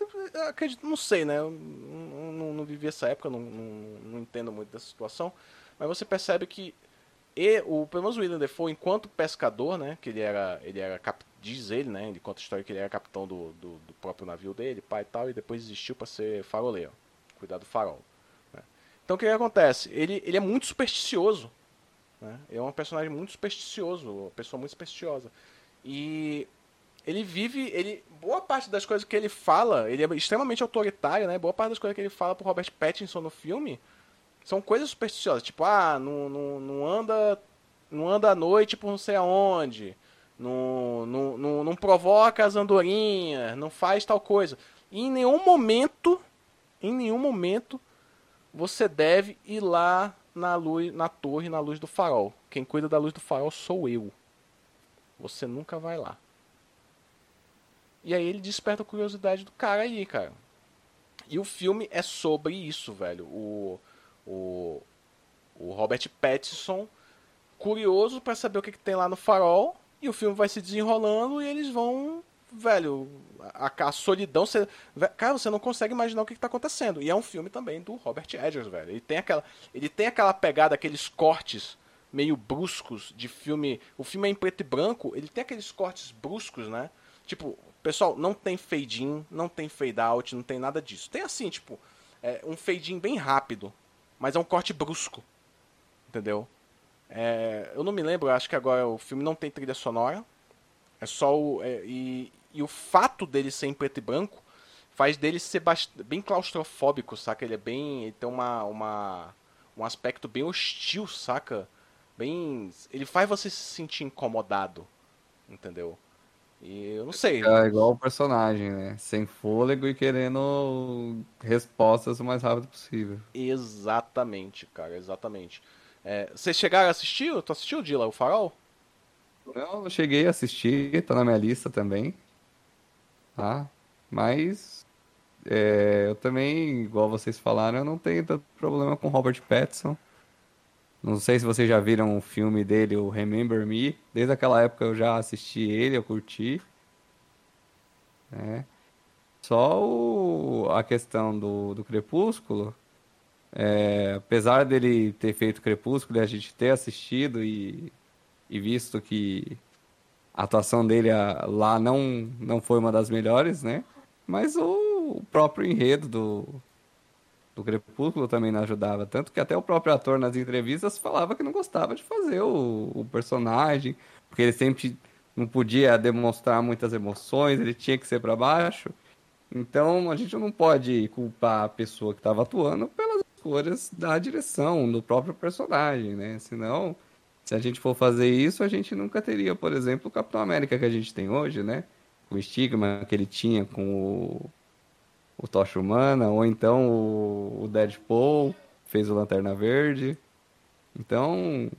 Eu Acredito, não sei, né? Eu não, não, não vivi essa época, não, não, não entendo muito dessa situação. Mas você percebe que. E, o, pelo menos o William Defoe, enquanto pescador, né? Que ele era. Ele era cap, diz ele, né? Ele conta a história que ele era capitão do, do, do próprio navio dele, pai e tal, e depois desistiu para ser faroleiro. Cuidar do farol. né? Então o que, que acontece? Ele, ele é muito supersticioso. Né? Ele é um personagem muito supersticioso, uma pessoa muito supersticiosa. E ele vive, ele boa parte das coisas que ele fala, ele é extremamente autoritário, né? Boa parte das coisas que ele fala pro Robert Pattinson no filme são coisas supersticiosas, tipo, ah, não, não, não anda não anda à noite por não sei aonde, não, não, não, não provoca as andorinhas, não faz tal coisa. E em nenhum momento, em nenhum momento você deve ir lá na luz, na torre, na luz do farol. Quem cuida da luz do farol sou eu. Você nunca vai lá. E aí ele desperta a curiosidade do cara aí, cara. E o filme é sobre isso, velho. O, o, o Robert Pattinson curioso pra saber o que, que tem lá no farol. E o filme vai se desenrolando e eles vão. Velho, a, a solidão. Você, cara, você não consegue imaginar o que, que tá acontecendo. E é um filme também do Robert Edgers, velho. Ele tem aquela, ele tem aquela pegada, aqueles cortes meio bruscos de filme. O filme é em preto e branco, ele tem aqueles cortes bruscos, né? Tipo, pessoal, não tem fade in, não tem fade out, não tem nada disso. Tem assim, tipo, é, um fade in bem rápido, mas é um corte brusco. Entendeu? É, eu não me lembro, acho que agora o filme não tem trilha sonora. É só o. é, e, e o fato dele ser em preto e branco faz dele ser bem claustrofóbico, saca? Ele é bem. Ele tem uma, uma, um aspecto bem hostil, saca? Bem. Ele faz você se sentir incomodado. Entendeu? E eu não sei. É igual o personagem, né? Sem fôlego e querendo respostas o mais rápido possível. Exatamente, cara, exatamente. É, vocês chegaram a assistir? Tu assistiu, Dila, o Farol? Eu cheguei a assistir, tá na minha lista também. Tá? Mas é, eu também, igual vocês falaram, eu não tenho tanto problema com Robert Pattinson. Não sei se vocês já viram o filme dele, o Remember Me. Desde aquela época eu já assisti ele, eu curti. né? Só o- a questão do, do Crepúsculo, é, apesar dele ter feito Crepúsculo e a gente ter assistido e, e visto que a atuação dele a- lá não, não foi uma das melhores, né? Mas o, o próprio enredo do, do Crepúsculo também não ajudava. Tanto que até o próprio ator nas entrevistas falava que não gostava de fazer o, o personagem, porque ele sempre não podia demonstrar muitas emoções, ele tinha que ser para baixo. Então a gente não pode culpar a pessoa que estava atuando pelas escolhas da direção, do próprio personagem, né? Senão, se a gente for fazer isso, a gente nunca teria, por exemplo, o Capitão América que a gente tem hoje, né? O estigma que ele tinha com o, o Tocha Humana, ou então o, o Deadpool fez o Lanterna Verde. Então,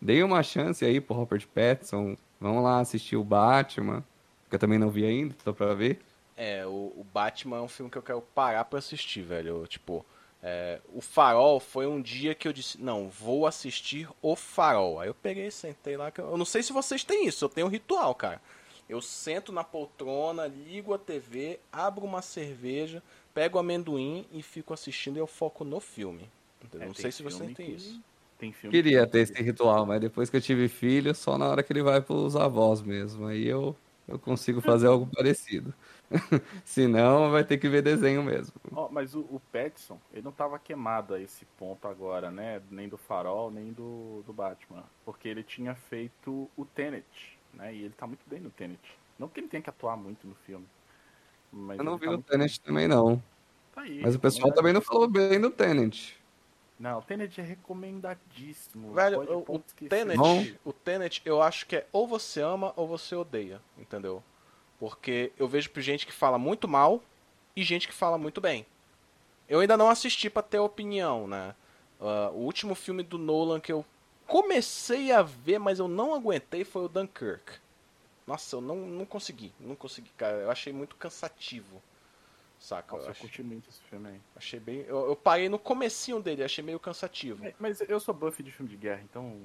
dei uma chance aí pro Robert Pattinson. Vamos lá assistir o Batman, que eu também não vi ainda, tô pra ver. É, o, o Batman é um filme que eu quero parar pra assistir, velho. Eu, tipo, é, o Farol foi um dia que eu disse, não, vou assistir o Farol. Aí eu peguei, sentei lá. Eu não sei se vocês têm isso, eu tenho um ritual, cara. Eu sento na poltrona, ligo a TV, abro uma cerveja, pego o amendoim e fico assistindo e eu foco no filme. É, não sei se você tem que- isso. Tem filme Queria que- ter esse ritual, mas depois que eu tive filho, só na hora que ele vai pros avós mesmo. Aí eu, eu consigo fazer algo parecido. Senão vai ter que ver desenho mesmo. Ó, mas o, o Petson, ele não tava queimado a esse ponto agora, né? Nem do Farol, nem do, do Batman. Porque ele tinha feito o Tenet, né? E ele tá muito bem no Tenet. Não que ele tenha que atuar muito no filme. Mas Eu não vi tá o Tenet também não. Tá aí, Mas o pessoal também não falou bem do Tenet. Não, o Tenet é recomendadíssimo. Velho, Pode- o, pode. Tenet, Bom. o Tenet, eu acho que é ou você ama ou você odeia, entendeu? Porque eu vejo gente que fala muito mal e gente que fala muito bem. Eu ainda não assisti pra ter opinião, né? Ah, o último filme do Nolan que eu comecei a ver, mas eu não aguentei foi o Dunkirk. Nossa, eu não, não consegui, não consegui, cara. Eu achei muito cansativo. Saca? Nossa, eu eu achei, curti muito esse filme aí. achei bem. Eu, eu parei no comecinho dele, achei meio cansativo. É, Mas eu sou buff de filme de guerra, então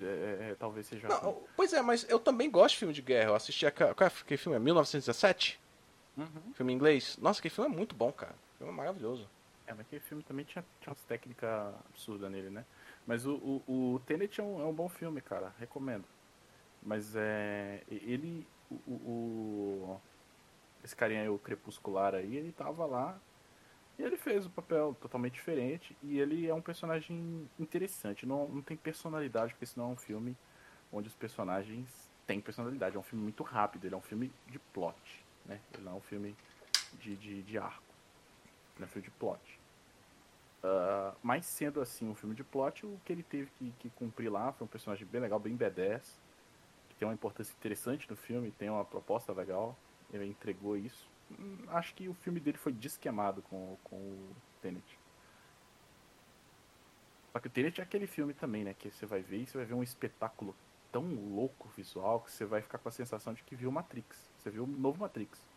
é, é, talvez seja. Não, pois é, mas eu também gosto de filme de guerra. Eu assisti a. Qual é aquele filme? É 1917? Uhum. Filme em inglês? Nossa, aquele filme é muito bom, cara. O filme é maravilhoso. É, mas aquele filme também tinha, tinha umas técnicas absurdas nele, né? Mas o, o, o Tenet é um, é um bom filme, cara. Recomendo. Mas é. Ele. O, o- esse carinha aí, o crepuscular aí, ele tava lá. E ele fez o papel totalmente diferente. E ele é um personagem interessante. Não, não tem personalidade, porque senão é um filme onde os personagens têm personalidade. É um filme muito rápido, ele é um filme de plot. Né? Ele não é um filme de, de, de arco. Ele é um filme de plot. Ah, mas sendo assim um filme de plot, o que ele teve que, que cumprir lá foi um personagem bem legal, bem B10, que tem uma importância interessante no filme, tem uma proposta legal, ele entregou isso. Hum, Acho que o filme dele foi desquemado com, com o Tenet. Só que o Tenet é aquele filme também, né? Que você vai ver e você vai ver um espetáculo tão louco visual que você vai ficar com a sensação de que viu Matrix. Você viu o novo Matrix.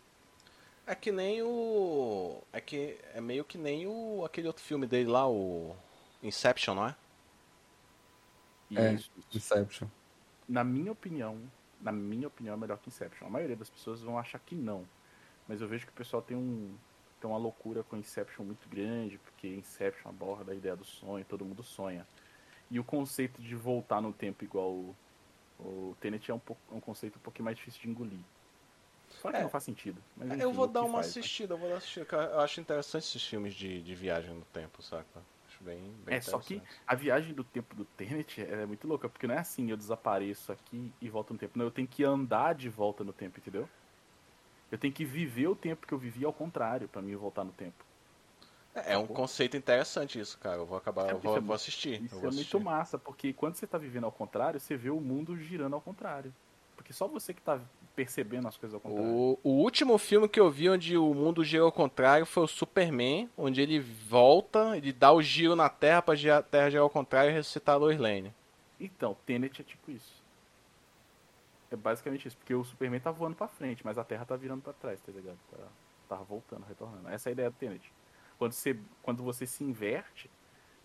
É que nem o. É que. É meio que nem o. aquele outro filme dele lá, o. Inception, não é? É. isso, Inception. na minha opinião, na minha opinião, é melhor que Inception. A maioria das pessoas vão achar que não. Mas eu vejo que o pessoal tem um tem uma loucura com Inception muito grande, porque Inception aborda a ideia do sonho, todo mundo sonha. E o conceito de voltar no tempo igual o, o Tenet é um, pouco, é um conceito um pouquinho mais difícil de engolir. Fala que É. não faz sentido. Mas, eu enfim, vou dar uma faz, né? assistida, eu vou dar assistida. Eu acho interessante esses filmes de, de viagem no tempo, saca? Acho bem, bem É, só que a viagem do tempo do Tenet é muito louca, porque não é assim, eu desapareço aqui e volto no tempo. Não, eu tenho que andar de volta no tempo, entendeu? Eu tenho que viver o tempo que eu vivi ao contrário pra mim voltar no tempo. É um conceito interessante isso, cara. Eu vou acabar, É, eu vou, é vou muito- assistir. Isso eu é vou muito assistir. massa, porque quando você tá vivendo ao contrário, você vê o mundo girando ao contrário. Porque só você que tá percebendo as coisas ao contrário. O, o último filme que eu vi onde o mundo gira ao contrário foi o Superman, onde ele volta, ele dá o giro na Terra pra a Terra girar ao contrário e ressuscitar a Lois Lane. Então, Tenet é tipo isso. É basicamente isso, porque o Superman tá voando pra frente, mas a Terra tá virando pra trás, tá ligado? Tá, tá voltando, retornando. Essa é a ideia do Tenet. Quando você, quando você se inverte,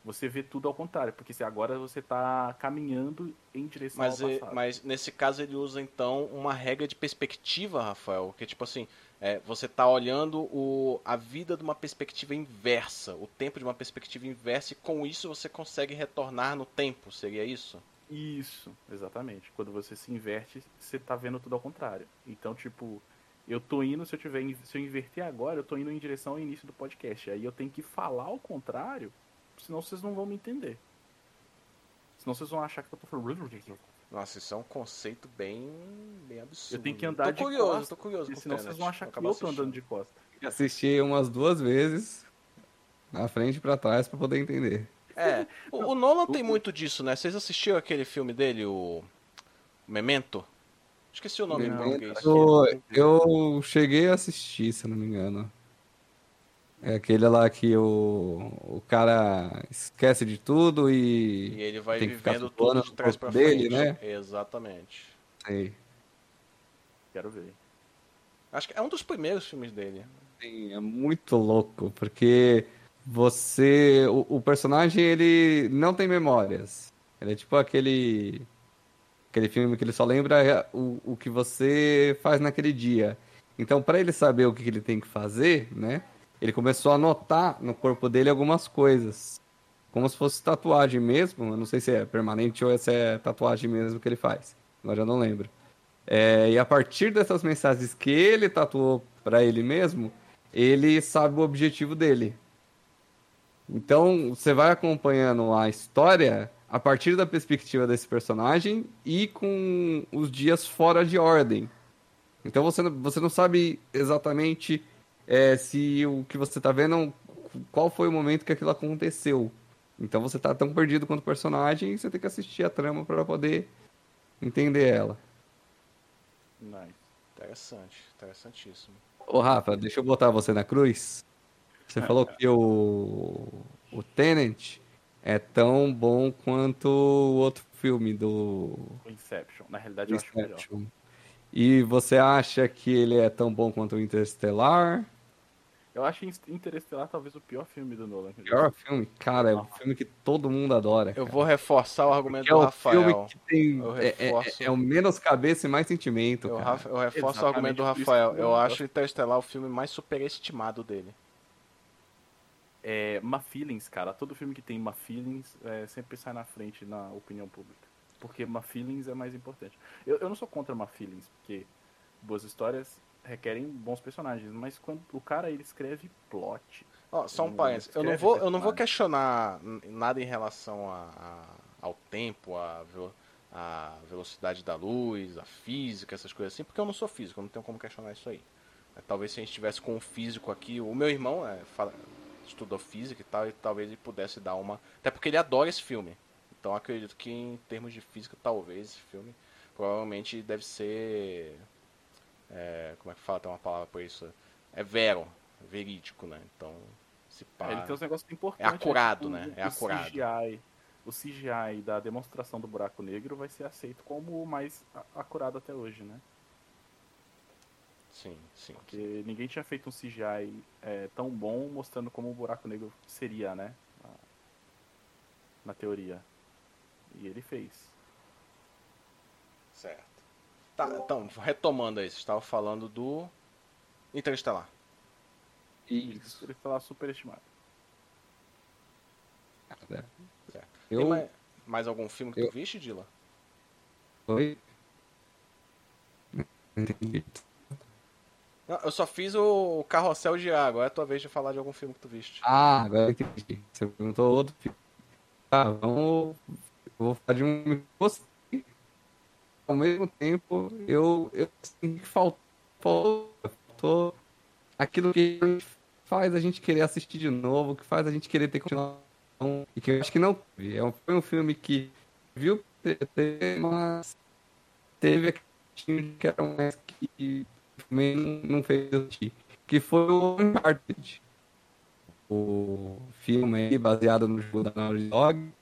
você vê tudo ao contrário, porque se agora você tá caminhando em direção Mas, ao passado. mas nesse caso ele usa então uma regra de perspectiva, Rafael, que é tipo assim, é, você tá olhando o, a vida de uma perspectiva inversa, o tempo de uma perspectiva inversa, e com isso você consegue retornar no tempo, seria isso? Isso, exatamente. Quando você se inverte, você tá vendo tudo ao contrário. Então, tipo, eu tô indo, se eu tiver, se eu inverter agora, eu tô indo em direção ao início do podcast. Aí eu tenho que falar ao contrário, senão vocês não vão me entender. Senão vocês vão achar que eu tô falando. Nossa, isso é um conceito bem, bem absurdo. Eu tenho que andar tô de curioso, costa, tô curioso Porque com senão vocês vão achar que eu tô andando assistindo. de costa. que assistir umas duas vezes, na frente e pra trás, pra poder entender. É, o, o Nolan tem muito disso, né? Vocês assistiram aquele filme dele, o Memento? Esqueci o nome em Não, português. Eu, eu cheguei a assistir, se eu não me engano. É aquele lá que o, o cara esquece de tudo E e. ele vai Tem que ficar vivendo tudo de trás pra dele, frente. né? Exatamente. Sei. Quero ver. Acho que é um dos primeiros filmes dele. Sim, é muito louco, porque você. O, o personagem, ele não tem memórias. Ele é tipo aquele. Aquele filme que ele só lembra o, o que você faz naquele dia. Então, para ele saber o que que ele tem que fazer, né? Ele começou a anotar no corpo dele algumas coisas. Como se fosse tatuagem mesmo. Eu não sei se é permanente ou se é tatuagem mesmo que ele faz. Agora eu não lembro. É, e a partir dessas mensagens que ele tatuou para ele mesmo, ele sabe o objetivo dele. Então, você vai acompanhando a história a partir da perspectiva desse personagem e com os dias fora de ordem. Então, você, você não sabe exatamente é, se o que você está vendo, qual foi o momento que aquilo aconteceu. Então, você tá tão perdido quanto o personagem e você tem que assistir a trama para poder entender ela. Nice. Interessante, interessantíssimo. Ô, Rafa, deixa eu botar você na cruz. Você falou que o, o Tenant é tão bom quanto o outro filme do O Inception. Na realidade, eu acho melhor. Inception. E você acha que ele é tão bom quanto o Interstellar? Eu acho Interestelar talvez o pior filme do Nolan. Pior filme? Cara, é um filme que todo mundo adora. Eu cara. vou reforçar o argumento Que é do o Rafael. filme que tem. Eu É, é- reforço. é o menos cabeça e mais sentimento, Eu, cara. eu reforço o Exatamente argumento do Rafael. eu acho Interstellar o filme mais superestimado dele. É, Ma Feelings, cara. Todo filme que tem Ma Feelings é, sempre sai na frente na opinião pública. Porque Ma Feelings é mais importante. Eu, eu não sou contra Ma Feelings, porque boas histórias requerem bons personagens. Mas quando o cara ele escreve plot. Ó, só um parênteses. Eu não vou, eu não vou questionar nada em relação a, a- ao tempo, a, a velocidade da luz, a física, essas coisas assim, porque eu não sou físico, eu não tenho como questionar isso aí. É, Talvez se a gente estivesse com um físico aqui, o meu irmão é, fala- estudou física e tal, e talvez ele pudesse dar uma. Até porque ele adora esse filme. Então acredito que em termos de física, talvez esse filme provavelmente deve ser. É, como é que fala? Tem uma palavra pra isso. É vero, verídico, né? Então, se pá. Ele tem uns negócios importantes. É acurado, tipo, né? É o acurado. CGI, o CGI da demonstração do buraco negro vai ser aceito como o mais acurado até hoje, né? Sim, sim. Porque ninguém tinha feito um CGI é, tão bom mostrando como o buraco negro seria, né? Na, na teoria. E ele fez. Certo. Tá, então, retomando aí, você estava falando do Interestelar. Isso. Ele superestimado. cara. Certo. Tem Eu. mais, mais algum filme que eu- tu viste, Dila? Oi? Não entendi. Não, eu só fiz o Carrossel de Água. Agora é a tua vez de falar de algum filme que tu viste. Ah, agora eu entendi. Você perguntou outro filme. Tá, vamos. Eu vou falar de um que eu gostei. Ao mesmo tempo, eu, eu sinto que faltou, faltou aquilo que faz a gente querer assistir de novo, que faz a gente querer ter continuação. E que eu acho que não teve. É um- Foi um filme que viu mas teve aquele que era mais que também não, fez assistir. Que foi o Uncharted o filme baseado no jogo da Naughty Dog,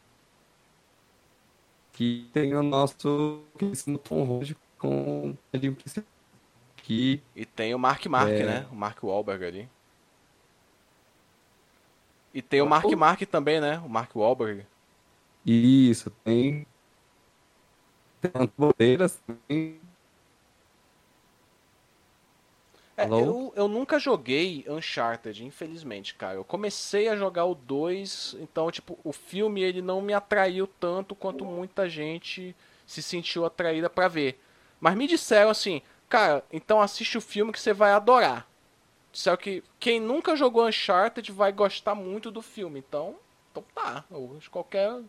que tem o nosso queridíssimo Tom Holland com principal. Que E tem o Mark Mark, É. né? O Mark Wahlberg ali. E tem o Mark Mark também, né? O Mark Wahlberg. isso, tem. Tem Bandeiras também. É, eu, eu nunca joguei Uncharted, infelizmente, cara. Eu comecei a jogar o 2, então, tipo, o filme ele não me atraiu tanto quanto muita gente se sentiu atraída pra ver. Mas me disseram assim, cara, então assiste o filme que você vai adorar. Disseram que quem nunca jogou Uncharted vai gostar muito do filme, então, então tá. Eu, qualquer,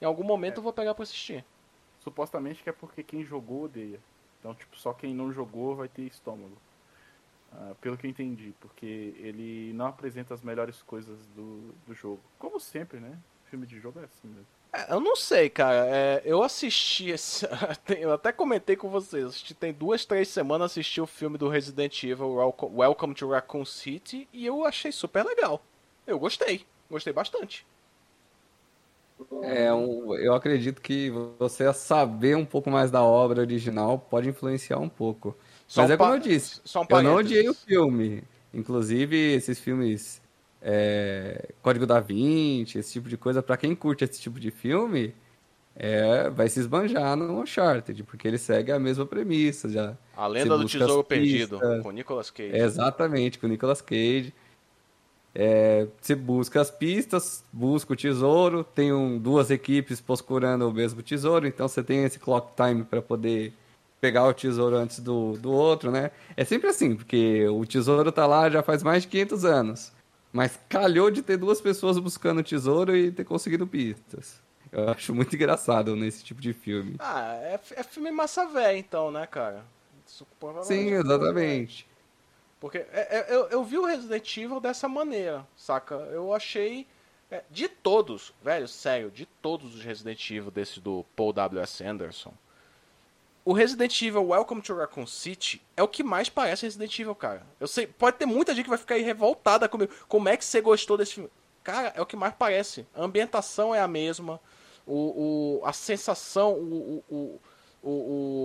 em algum momento eu vou pegar pra assistir. Supostamente que é porque quem jogou odeia. Então, tipo, só quem não jogou vai ter estômago. Ah, pelo que eu entendi, porque ele não apresenta as melhores coisas do, do jogo. Como sempre, né? Filme de jogo é assim mesmo. É, eu não sei, cara. É, eu assisti esse. Eu até comentei com vocês. Assisti, tem duas, três semanas assisti o filme do Resident Evil Welcome to Raccoon City e eu achei super legal. Eu gostei. Gostei bastante. É, um, eu acredito que você saber um pouco mais da obra original pode influenciar um pouco. Mas é como eu disse, eu não odiei o filme. Inclusive, esses filmes é, Código da Vinci, esse tipo de coisa, para quem curte esse tipo de filme, é, vai se esbanjar no Uncharted, porque ele segue a mesma premissa. Já, a Lenda do Tesouro Perdido, com Nicolas Cage. exatamente, com Nicolas Cage. É, você busca as pistas, busca o tesouro, tem um, duas equipes procurando o mesmo tesouro, então você tem esse clock time para poder pegar o tesouro antes do, do outro, né? É sempre assim, porque o tesouro tá lá já faz mais de 500 anos, mas calhou de ter duas pessoas buscando o tesouro e ter conseguido pistas. Eu acho muito engraçado nesse tipo de filme. Ah, é, é filme massa velha então, né, cara? Sim, exatamente. Porque é, é, eu, eu vi o Resident Evil dessa maneira, saca? Eu achei. É, de todos, velho, sério, de todos os Resident Evil desse do Paul W.S. Anderson, o Resident Evil Welcome to Raccoon City é o que mais parece Resident Evil, cara. Eu sei, pode ter muita gente que vai ficar aí revoltada comigo. Como é que você gostou desse filme? Cara, é o que mais parece. A ambientação é a mesma. O, o, a sensação, o, o, o,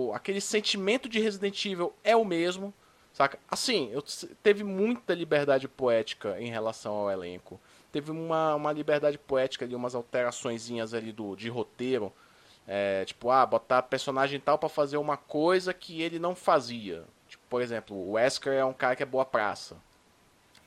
o, aquele sentimento de Resident Evil é o mesmo. Saca? Assim, eu, teve muita liberdade poética em relação ao elenco. Teve uma, uma liberdade poética ali, umas alteraçõezinhas ali do, de roteiro. É, tipo, ah, botar personagem tal para fazer uma coisa que ele não fazia. Tipo, por exemplo, o Wesker é um cara que é boa praça.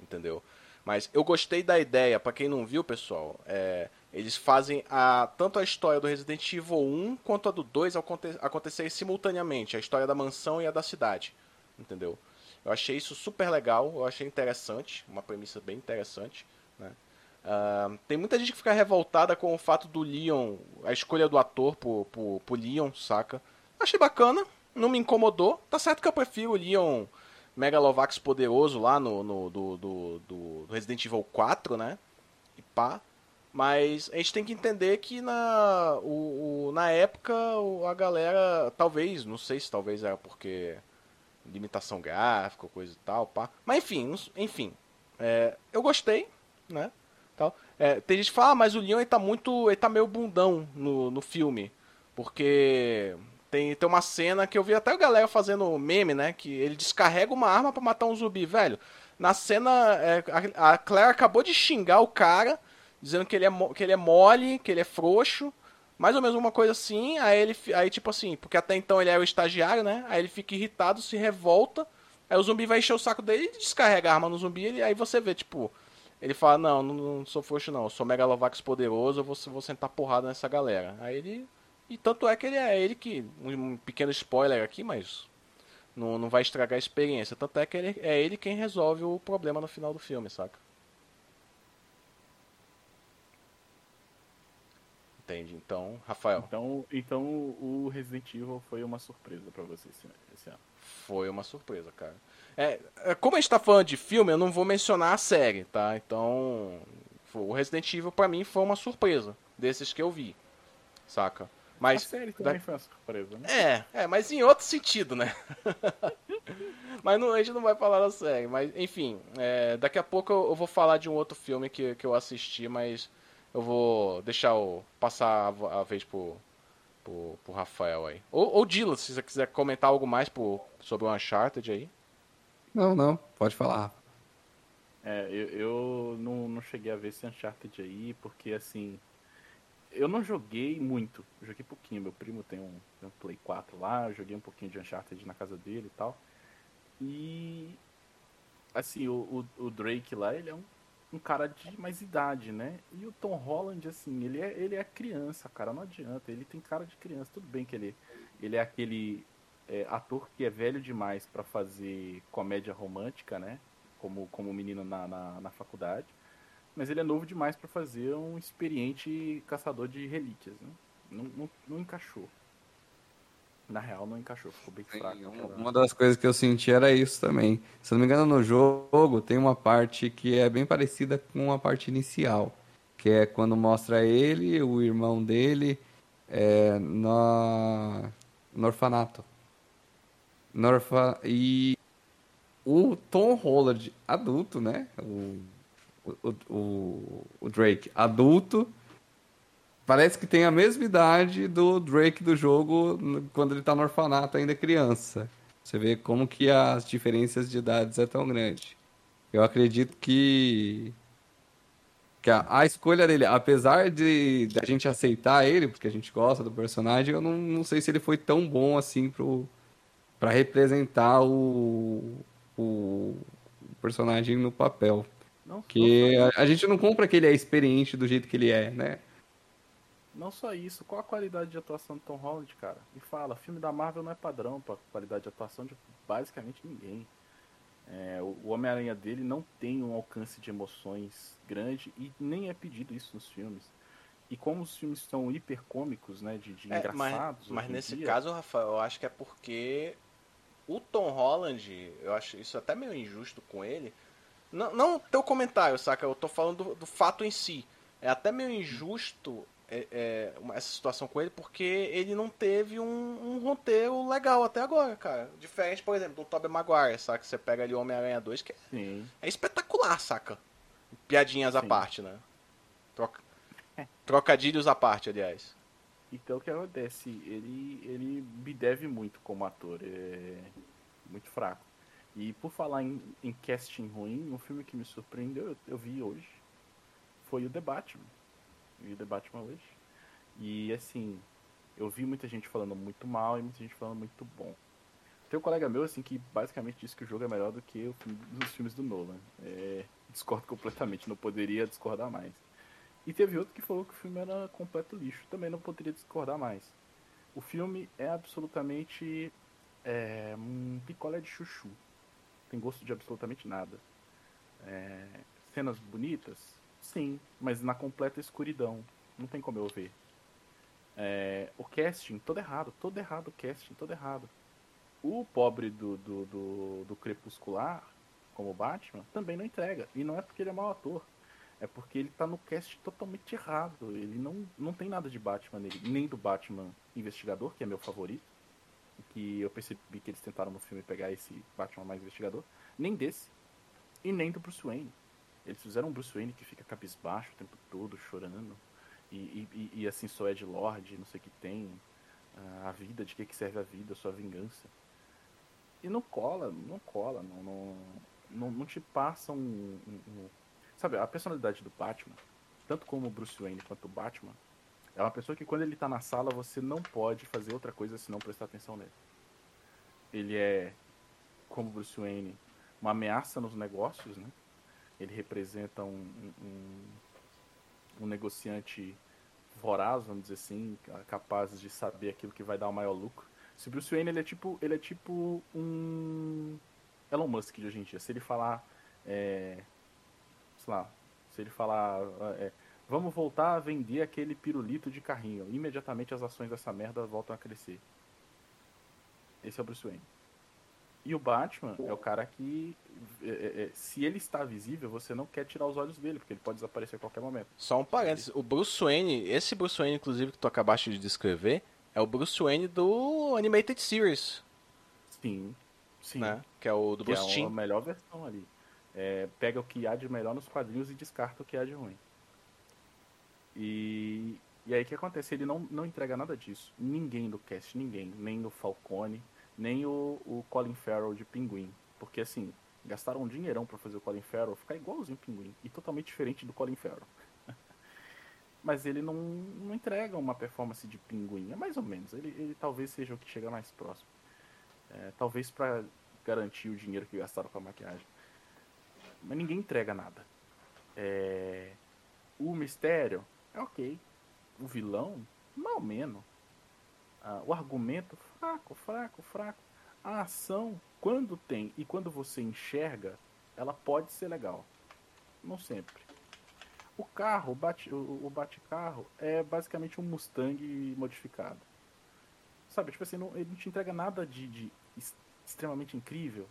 Entendeu? Mas eu gostei da ideia, para quem não viu, pessoal, é, eles fazem a, tanto a história do Resident Evil 1 quanto a do 2 aconte, acontecerem simultaneamente, a história da mansão e a da cidade. Entendeu? Eu achei isso super legal, eu achei interessante, uma premissa bem interessante. Né? Uh, tem muita gente que fica revoltada com o fato do Leon, a escolha do ator por, por, por Leon, saca? Achei bacana, não me incomodou. Tá certo que eu prefiro o Leon Megalovax poderoso lá no, no do, do, do, Resident Evil 4, né? E pá. Mas a gente tem que entender que na, o, o, na época a galera, talvez, não sei se talvez era porque limitação gráfica, coisa e tal, pá. Mas enfim, enfim. É, eu gostei, né? Tal. É, tem gente que fala, ah, mas o Leon ele tá muito. ele tá meio bundão no, no filme. Porque tem, tem uma cena que eu vi até a galera fazendo meme, né? Que ele descarrega uma arma para matar um zumbi, velho. Na cena, é, a, a Claire acabou de xingar o cara, dizendo que ele, é, que ele é mole, que ele é frouxo mais ou menos uma coisa assim, aí ele, aí tipo assim, porque até então ele era o estagiário, né? Aí ele fica irritado, se revolta, aí o zumbi vai encher o saco dele e descarrega a arma no zumbi, e aí você vê, tipo, ele fala, não, não, não sou frouxo não, eu sou Megalovax poderoso, eu vou, vou sentar porrada nessa galera. Aí ele. E tanto é que ele é ele que. Um pequeno spoiler aqui, mas. Não, não vai estragar a experiência. Tanto é que ele, é ele quem resolve o problema no final do filme, saca? Entende? Então, Rafael. Então, então o Resident Evil foi uma surpresa para você esse, esse, ano. Foi uma surpresa, cara. É, é, como a gente tá falando de filme, eu não vou mencionar a série, tá? Então, o Resident Evil para mim foi uma surpresa desses que eu vi, saca? Mas, a série também da... foi uma surpresa, né? É, é, mas em outro sentido, né? mas não, a gente não vai falar da série. Mas, enfim, é, daqui a pouco eu, eu, vou falar de um outro filme que, que eu assisti, mas eu vou deixar o. passar a, a vez pro, pro, pro Rafael aí. Ou, ou Dila, se você quiser comentar algo mais pro, sobre o Uncharted aí. Não, não, pode falar. É, eu, eu não, não cheguei a ver esse Uncharted aí, porque assim. Eu não joguei muito, joguei pouquinho. Meu primo tem um, tem um Play 4 lá, joguei um pouquinho de Uncharted na casa dele e tal. E. Assim, o, o, o Drake lá, ele é um um cara de mais idade, né? E o Tom Holland, assim, ele é, ele é criança, cara, não adianta. Ele tem cara de criança. Tudo bem que ele, ele é aquele é, ator que é velho demais para fazer comédia romântica, né? Como, como menino na, na, na faculdade. Mas ele é novo demais para fazer um experiente caçador de relíquias, né? Não, não, não encaixou. Na real, não encaixou, ficou bem Sim, fraco. uma- Uma das coisas que eu senti era isso também. Se não me engano, no jogo tem uma parte que é bem parecida com a parte inicial, que é quando mostra ele, o irmão dele, é, na, no orfanato. No orfa... E o Tom Holland, adulto, né? O, o, o, o Drake, adulto, Parece que tem a mesma idade do Drake do jogo quando ele tá no orfanato ainda criança. Você vê como que as diferenças de idades é tão grande. Eu acredito que que a, a escolha dele, apesar de, de a gente aceitar ele, porque a gente gosta do personagem, eu não, não sei se ele foi tão bom assim pro para representar o, o personagem no papel. Não, Que a, a gente não compra que ele é experiente do jeito que ele é, né? Não só isso, qual a qualidade de atuação do Tom Holland, cara? Me fala, filme da Marvel não é padrão pra qualidade de atuação de basicamente ninguém. É, o Homem-Aranha dele não tem um alcance de emoções grande e nem é pedido isso nos filmes. E como os filmes são hipercômicos, né, de, de É, mas engraçados. mas em nesse dia, caso, Rafael, eu acho que é porque o Tom Holland, eu acho isso até meio injusto com ele. Não, não teu comentário, saca? Eu tô falando do, do fato em si. É até meio injusto é, é, essa situação com ele, porque ele não teve um, um roteiro legal até agora, cara. Diferente, por exemplo, do Tobey Maguire, saca? Você pega ali o Homem-Aranha 2, que Sim. é espetacular, saca? Piadinhas à Sim. parte, né? Troca... Trocadilhos à parte, aliás. Então o que acontece? Ele, ele me deve muito como ator. É muito fraco. E por falar em, em casting ruim, um filme que me surpreendeu, eu, eu vi hoje, foi o The Batman. Eu vi o The Batman hoje. E assim, eu vi muita gente falando muito mal e muita gente falando muito bom. Tem um colega meu, assim, que basicamente disse que o jogo é melhor do que o filme, os filmes do Nolan. É, discordo completamente, não poderia discordar mais. E teve outro que falou que o filme era completo lixo. Também não poderia discordar mais. O filme é absolutamente é, um picolé de chuchu. Tem gosto de absolutamente nada. É, cenas bonitas? Sim, mas na completa escuridão. Não tem como eu ver. É, o casting, todo errado, todo errado o casting, todo errado. O pobre do, do, do, do Crepuscular, como Batman, também não entrega. E não é porque ele é mau ator. É porque ele tá no cast totalmente errado. Ele não, não tem nada de Batman nele. Nem do Batman Investigador, que é meu favorito. Que eu percebi que eles tentaram no filme pegar esse Batman mais investigador. Nem desse. E nem do Bruce Wayne. Eles fizeram um Bruce Wayne que fica cabisbaixo o tempo todo, chorando. E, e, e- assim, só é de Lorde, não sei o que tem. ah, a vida, de que, que serve a vida, sua vingança. E não cola, não cola, não, não, não, não te passa um- um- Sabe, a personalidade do Batman, tanto como o Bruce Wayne quanto o Batman, é uma pessoa que quando ele tá na sala você não pode fazer outra coisa senão prestar atenção nele. Ele é, como o Bruce Wayne, uma ameaça nos negócios, né? Ele representa um, um, um negociante voraz, vamos dizer assim, capaz de saber aquilo que vai dar o maior lucro. Se o Bruce Wayne ele é tipo, ele é tipo um Elon Musk de hoje em dia. Se ele falar, é, sei lá, se ele falar, é, vamos voltar a vender aquele pirulito de carrinho, imediatamente as ações dessa merda voltam a crescer. Esse é o Bruce Wayne. E o Batman é o cara que, é, é, é, se ele está visível, você não quer tirar os olhos dele, porque ele pode desaparecer a qualquer momento. Só um parênteses, o Bruce Wayne, esse Bruce Wayne, inclusive, que tu acabaste de descrever, é o Bruce Wayne do Animated Series, Sim, sim. né? Que é o do Que é Bruce a melhor versão ali. É, pega o que há de melhor nos quadrinhos e descarta o que há de ruim. E, e aí o que acontece? Ele não, não entrega nada disso. Ninguém do cast, ninguém. Nem o Falcone, nem o, o Colin Farrell de Pinguim. Porque assim, gastaram um dinheirão pra fazer o Colin Farrell ficar igualzinho o Pinguim. E totalmente diferente do Colin Farrell. Mas ele não, não entrega uma performance de Pinguim. É mais ou menos. Ele, ele talvez seja o que chega mais próximo. É, talvez pra garantir o dinheiro que gastaram com a maquiagem. Mas ninguém entrega nada. É, O mistério é ok. O vilão, mal menos. Ah, o argumento, fraco, fraco, fraco. A ação, quando tem e quando você enxerga, ela pode ser legal. Não sempre. O carro, o o, bate-carro, é basicamente um Mustang modificado. Sabe, tipo assim, não, ele não te entrega nada de, de ex- extremamente incrível.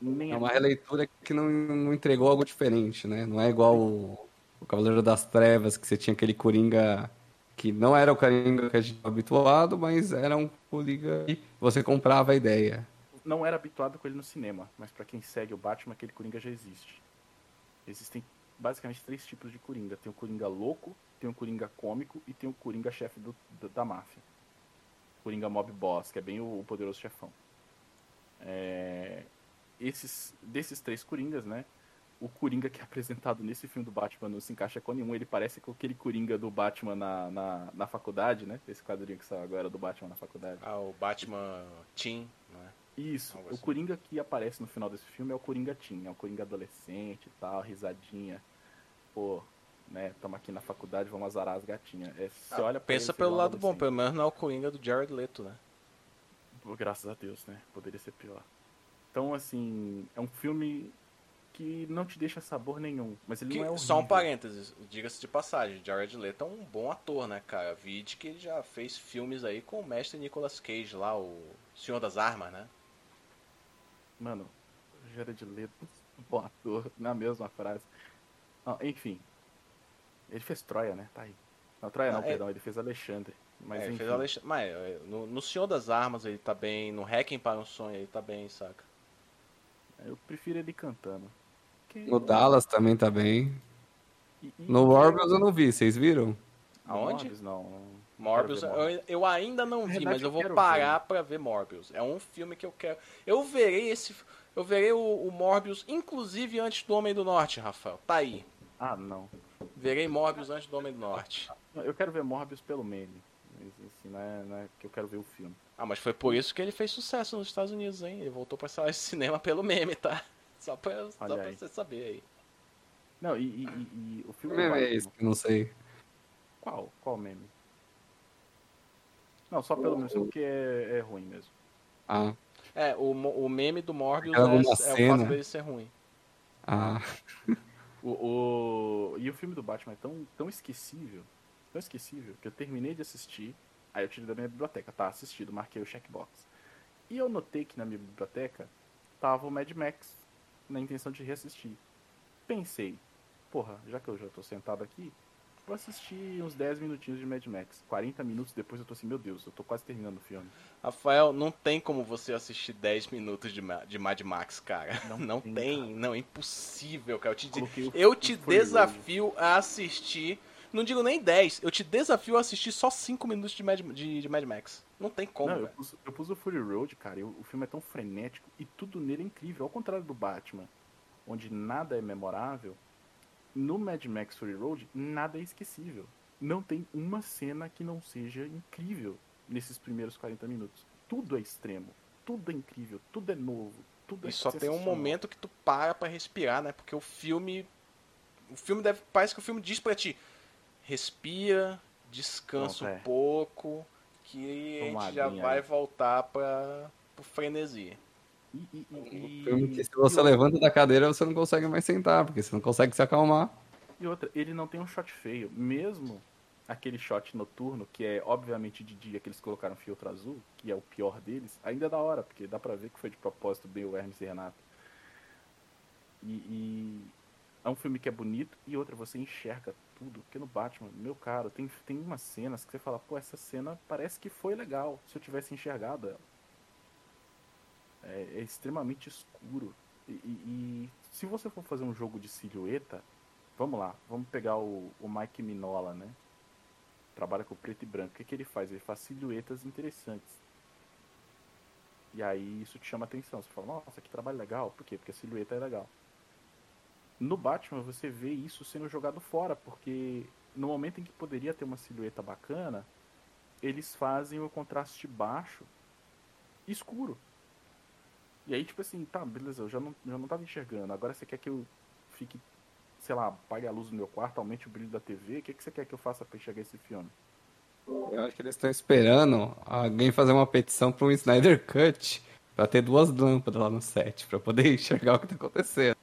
Nem É uma releitura que não, não entregou algo diferente, né? Não é igual o, o Cavaleiro das Trevas, que você tinha aquele Coringa que não era o Coringa que a gente estava habituado, mas era um Coringa que você comprava a ideia. não era habituado com ele no cinema, mas pra quem segue o Batman, aquele Coringa já existe. Existem basicamente três tipos de Coringa. Tem o Coringa louco, tem o Coringa cômico e tem o Coringa chefe do- do- da máfia. Coringa Mob Boss, que é bem o, o poderoso chefão. É, esses, desses três Coringas, né? O Coringa que é apresentado nesse filme do Batman não se encaixa com nenhum. Ele parece com aquele Coringa do Batman na, na, na faculdade, né? Esse quadrinho que saiu agora do Batman na faculdade. Ah, o Batman Teen, não é? Isso, Algo o assim. Coringa que aparece no final desse filme é o Coringa Teen, é o Coringa adolescente e tal, risadinha. Pô, né, tamo aqui na faculdade, vamos azarar as gatinhas. É, você olha Ah, Pensa pelo lado bom, pelo menos não é o Coringa do Jared Leto, né? Graças a Deus, né? Poderia ser pior. Então, assim, é um filme que não te deixa sabor nenhum, mas ele Que- não é só um horrível. parênteses, diga-se de passagem, Jared Leto é um bom ator, né, cara? Vide que ele já fez filmes aí com o mestre Nicolas Cage lá, o Senhor das Armas, né? Mano, Jared Leto, bom ator, na mesma frase. Ah, enfim, ele fez Troia, né? Tá aí. Não, Troia não, Ah, é- perdão, ele fez Alexandre. Mas é, enfim. fez Alex... Mas é, no, no Senhor das Armas ele tá bem, no Hacking para um Sonho ele tá bem, saca? Eu prefiro ele cantando. Que- No Dallas também tá bem. E- e- No Morbius eu não vi, vocês viram? Aonde? Morbius, não. Morbius, eu, eu ainda não vi, verdade, mas eu vou parar pra ver Morbius. É um filme que eu quero. Eu verei esse. Eu verei o, o Morbius, inclusive antes do Homem do Norte, Rafael. Tá aí. Ah, não. Verei Morbius antes do Homem do Norte. Eu quero ver Morbius pelo meme. Mas, assim, não, é, não é que eu quero ver o filme. Ah, mas foi por isso que ele fez sucesso nos Estados Unidos, hein? Ele voltou pra sala de cinema pelo meme, tá? Só pra, só pra aí. você saber aí. Não, e, e- e- e o filme. meme é esse? Não sei. Qual? Qual meme? Não, só pelo menos porque é, é ruim mesmo. Ah, É, o, o meme do Morbius é, é alguma o fato dele ser ruim. ah. O, o- E o filme do Batman é tão, tão esquecível, tão esquecível, que eu terminei de assistir, aí eu tirei da minha biblioteca, tá assistido, marquei o checkbox. E eu notei que na minha biblioteca tava o Mad Max, na intenção de reassistir. Pensei, porra, já que eu já tô sentado aqui, vou assistir uns 10 minutinhos de Mad Max. 40 minutos depois eu tô assim, meu Deus, eu tô quase terminando o filme. Rafael, não tem como você assistir 10 minutos de, Ma- de Mad Max, cara. Não, Não tem, tem, não, é impossível, cara. Eu te, Coloquei eu te desafio a assistir. Não digo nem 10, eu te desafio a assistir só 5 minutos de Mad, de, de Mad Max. Não tem como, Não, eu pus, eu pus o Fury Road, cara, e o, o filme é tão frenético e tudo nele é incrível. Ao contrário do Batman, onde nada é memorável, no Mad Max Fury Road, nada é esquecível. Não tem uma cena que não seja incrível nesses primeiros 40 minutos. Tudo é extremo, tudo é incrível, tudo é novo, tudo é E só tem um momento que tu para pra respirar, né? Porque o filme. O filme deve. Parece que o filme diz pra ti. Respira, descansa Pronto, um é. pouco, que a Toma gente já vai aí. voltar pra, pro frenesi. E, e- e- filme que se e você outra- levanta da cadeira, você não consegue mais sentar, porque você não consegue se acalmar. E outra, ele não tem um shot feio. Mesmo aquele shot noturno, que é obviamente de dia que eles colocaram filtro azul, que é o pior deles, ainda é da hora, porque dá pra ver que foi de propósito bem o Hermes e Renato. E, e é um filme que é bonito, e outra, você enxerga tudo. Porque no Batman, meu caro, tem, tem umas cenas que você fala, pô, essa cena parece que foi legal, se eu tivesse enxergado ela. É, é extremamente escuro. E, e- e se você for fazer um jogo de silhueta, Vamos lá, vamos pegar o, o Mike Minola, né? Trabalha com preto e branco. O que, que ele faz? Ele faz silhuetas interessantes. E aí isso te chama atenção. Você fala, nossa, que trabalho legal. Por quê? Porque a silhueta é legal. No Batman você vê isso sendo jogado fora, porque no momento em que poderia ter uma silhueta bacana, eles fazem o contraste baixo escuro. E aí, tipo assim, tá, beleza, eu já não, já não tava enxergando. Agora você quer que eu fique sei lá, apague a luz do meu quarto, aumente o brilho da TV, o que, que você quer que eu faça pra enxergar esse filme? Eu acho que eles estão esperando alguém fazer uma petição para um Snyder Cut para ter duas lâmpadas lá no set, para poder enxergar o que tá acontecendo.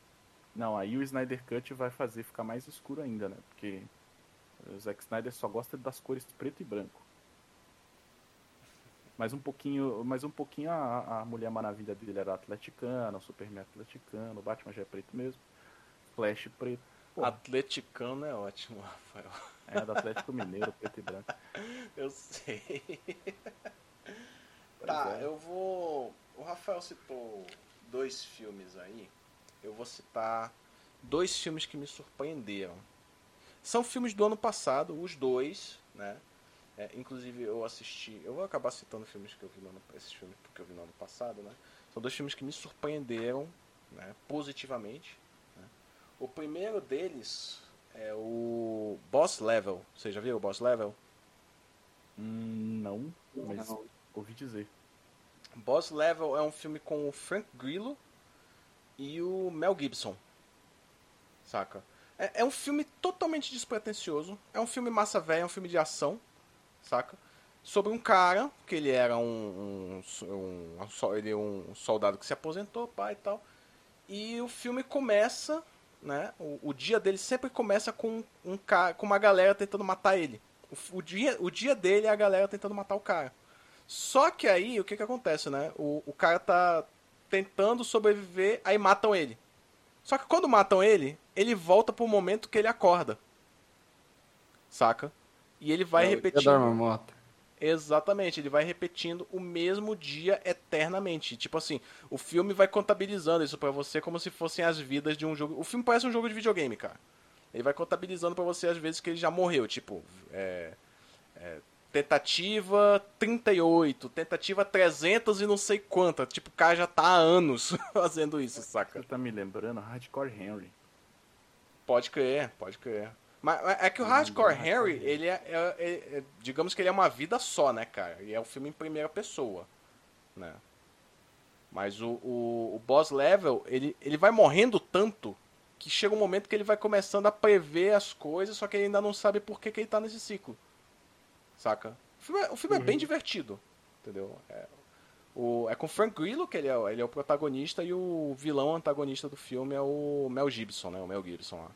Não, aí o Snyder Cut vai fazer ficar mais escuro ainda, né? Porque o Zack Snyder só gosta das cores preto e branco. Mas um pouquinho, mas um pouquinho a, a Mulher Maravilha dele era atleticana, o Superman atleticano, o Batman já é preto mesmo, Flash preto. Pô, Atleticano é ótimo, Rafael. é do Atlético Mineiro, preto e branco. Eu sei. Pois Tá, é. eu vou. O Rafael citou dois filmes aí. Eu vou citar dois filmes que me surpreenderam. São filmes do ano passado, os dois, né? É, inclusive eu assisti. Eu vou acabar citando filmes que eu vi no ano, esses filmes porque eu vi no ano passado, né? São dois filmes que me surpreenderam, né? Positivamente. né? O primeiro deles é o Boss Level. Você já viu o Boss Level? Hum, não, mas ouvi dizer. Boss Level é um filme com o Frank Grillo e o Mel Gibson. Saca? É, é um filme totalmente despretensioso. É um filme massa velha, é um filme de ação. Saca? Sobre um cara, que ele era um, um, um, ele é um soldado que se aposentou, pai e tal. E o filme começa, né? O, o dia dele sempre começa com um cara, com uma galera tentando matar ele. O, o dia, o dia dele é a galera tentando matar o cara. Só que aí, o que que acontece, né? O, o cara tá tentando sobreviver, aí matam ele. Só que quando matam ele, ele volta pro momento que ele acorda. Saca? E ele vai É repetindo. Exatamente, ele vai repetindo o mesmo dia eternamente. Tipo assim, o filme vai contabilizando isso pra você como se fossem as vidas de um jogo. O filme parece um jogo de videogame, cara. Ele vai contabilizando pra você as vezes que ele já morreu. Tipo, é, é, tentativa 38, tentativa 300 e não sei quanta. Tipo, o cara já tá há anos fazendo isso, saca? Você tá me lembrando Hardcore Henry. Pode crer, pode crer. Mas é que o Hardcore Henry, ele é, é- é- é- Digamos que ele é uma vida só, né, cara? E é um filme em primeira pessoa, né? Mas o, o, o Boss Level, ele, ele vai morrendo tanto que chega um momento que ele vai começando a prever as coisas, só que ele ainda não sabe por que, que ele tá nesse ciclo. Saca? O filme é, o filme é bem divertido, entendeu? É, o, é com o Frank Grillo, que ele é, o- ele é o protagonista, e o vilão antagonista do filme é o Mel Gibson, né? O Mel Gibson lá.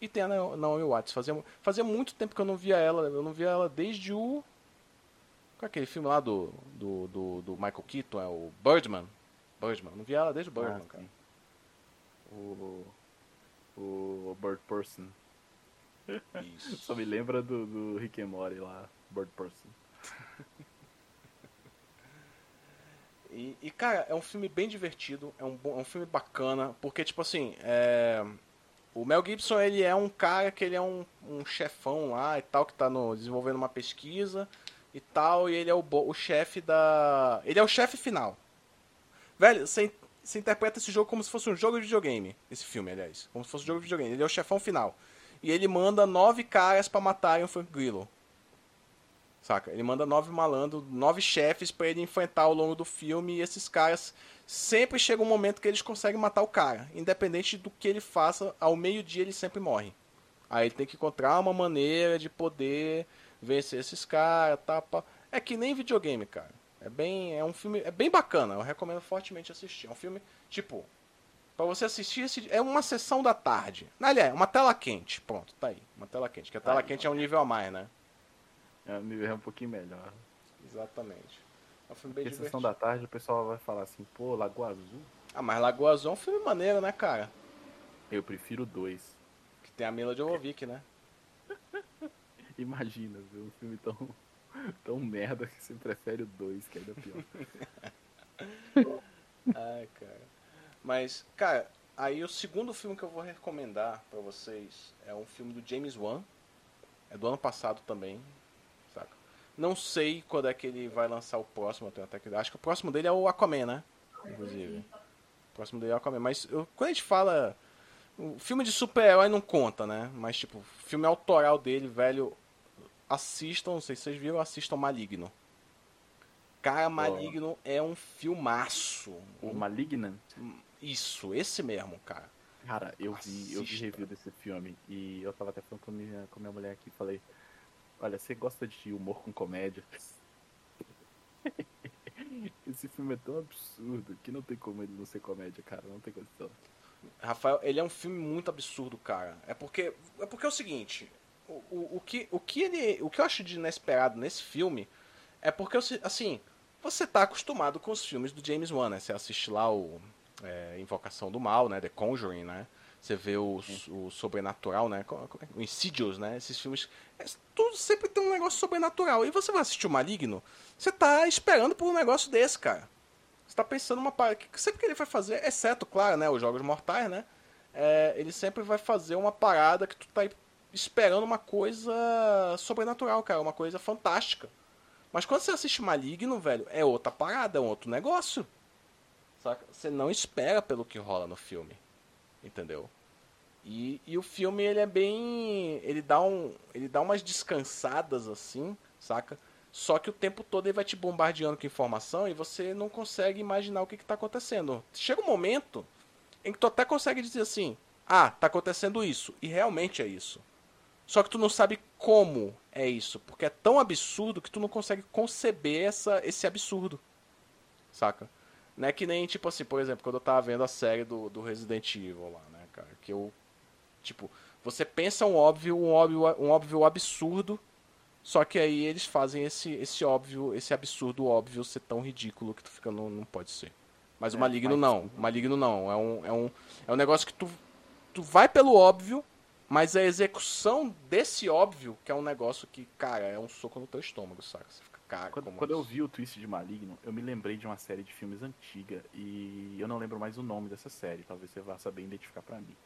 E tem a Na- Naomi Watts. Fazia, fazia muito tempo que eu não via ela. Eu não via ela desde o. Qual é aquele filme lá do, do, do, do Michael Keaton? É o Birdman. Birdman. Não via ela desde o Birdman, Ah, cara. O, o Bird Person. Isso. Só me lembra do, do Rick and Morty lá, Bird Person. E, e, cara, é um filme bem divertido, é um, é um filme bacana, porque, tipo assim, é, o Mel Gibson, ele é um cara que ele é um, um chefão lá e tal, que tá no, desenvolvendo uma pesquisa e tal, e ele é o, o chefe da... Ele é o chefe final. Velho, você, interpreta esse jogo como se fosse um jogo de videogame, esse filme, aliás, como se fosse um jogo de videogame. Ele é o chefão final. E ele manda nove caras pra matarem o Frank Grillo. Saca? Ele manda nove malandros, nove chefes pra ele enfrentar ao longo do filme e esses caras sempre chega um momento que eles conseguem matar o cara, independente do que ele faça, ao meio-dia ele sempre morre. Aí ele tem que encontrar uma maneira de poder vencer esses caras, tá, pá. É que nem videogame, cara. É bem, é um filme, é bem bacana, eu recomendo fortemente assistir. É um filme, tipo, Pra você assistir esse. É uma sessão da tarde. Aliás, uma tela quente. Pronto, tá aí. Uma tela quente. Que a tela Aí, quente é um nível a mais, né? É um nível um pouquinho melhor. Exatamente. É um filme bem Porque divertido. sessão da tarde o pessoal vai falar assim, pô, Lagoa Azul. Ah, mas Lagoa Azul é um filme maneiro, né, cara? Eu prefiro dois. Que tem a Mila Jovovich, né? Imagina, ver um filme tão, tão merda que você prefere o dois, que é ainda pior. Ai, cara. Mas, cara, aí o segundo filme que eu vou recomendar pra vocês é um filme do James Wan. É do ano passado também? Não sei quando é que ele vai lançar o próximo, eu até que... Acho que o próximo dele é o Aquaman, né? Inclusive. O próximo dele é o Aquaman. Mas eu- quando a gente fala... O filme de super-herói não conta, né? Mas, tipo, filme autoral dele, velho... Assistam, não sei se vocês viram, assistam Maligno. Cara, Maligno é um filmaço. O Malignant, Isso, esse mesmo, cara. cara, eu vi, eu vi review desse filme e eu tava até falando com minha, com minha mulher aqui, falei, olha, você gosta de humor com comédia? Esse filme é tão absurdo que não tem como ele não ser comédia, cara, não tem condição. Rafael, ele é um filme muito absurdo, cara. É porque é porque é o seguinte, o, o, o que o que ele, o que eu acho de inesperado nesse filme é porque assim, você tá acostumado com os filmes do James Wan, né? Você assiste lá o é, Invocação do Mal, né? The Conjuring, né? Você vê o, o Sobrenatural, né? O Insidious, né? Esses filmes. É, tudo sempre tem um negócio sobrenatural. E você vai assistir o Maligno, você tá esperando por um negócio desse, cara. Você tá pensando uma parada. Sempre que ele vai fazer, exceto, claro, né? Os Jogos Mortais, né? É, ele sempre vai fazer uma parada que tu tá esperando uma coisa sobrenatural, cara. Uma coisa fantástica. Mas quando você assiste Maligno, velho, é outra parada, é um outro negócio. Saca? Você não espera pelo que rola no filme. Entendeu? E, e o filme, ele é bem. Ele dá, um, ele dá umas descansadas assim, saca? Só que o tempo todo ele vai te bombardeando com informação e você não consegue imaginar o que, está acontecendo. Chega um momento em que tu até consegue dizer assim: ah, tá acontecendo isso. E realmente é isso. Só que tu não sabe como é isso, porque é tão absurdo que tu não consegue conceber essa, esse absurdo. Saca? Não é que nem, tipo assim, por exemplo, quando eu tava vendo a série do, do Resident Evil lá, né, cara? Que eu. Tipo, você pensa um óbvio, um óbvio, um óbvio absurdo, só que aí eles fazem esse, esse óbvio, esse absurdo óbvio ser tão ridículo que tu fica, não, não pode ser. Mas é, o Maligno não. O Maligno não. É um, é, um, é um negócio que tu, tu vai pelo óbvio, mas a execução desse óbvio, que é um negócio que, cara, é um soco no teu estômago, saca? Você cara, quando, quando eu vi o twist de Maligno, eu me lembrei de uma série de filmes antiga e eu não lembro mais o nome dessa série, talvez você vá saber identificar para mim.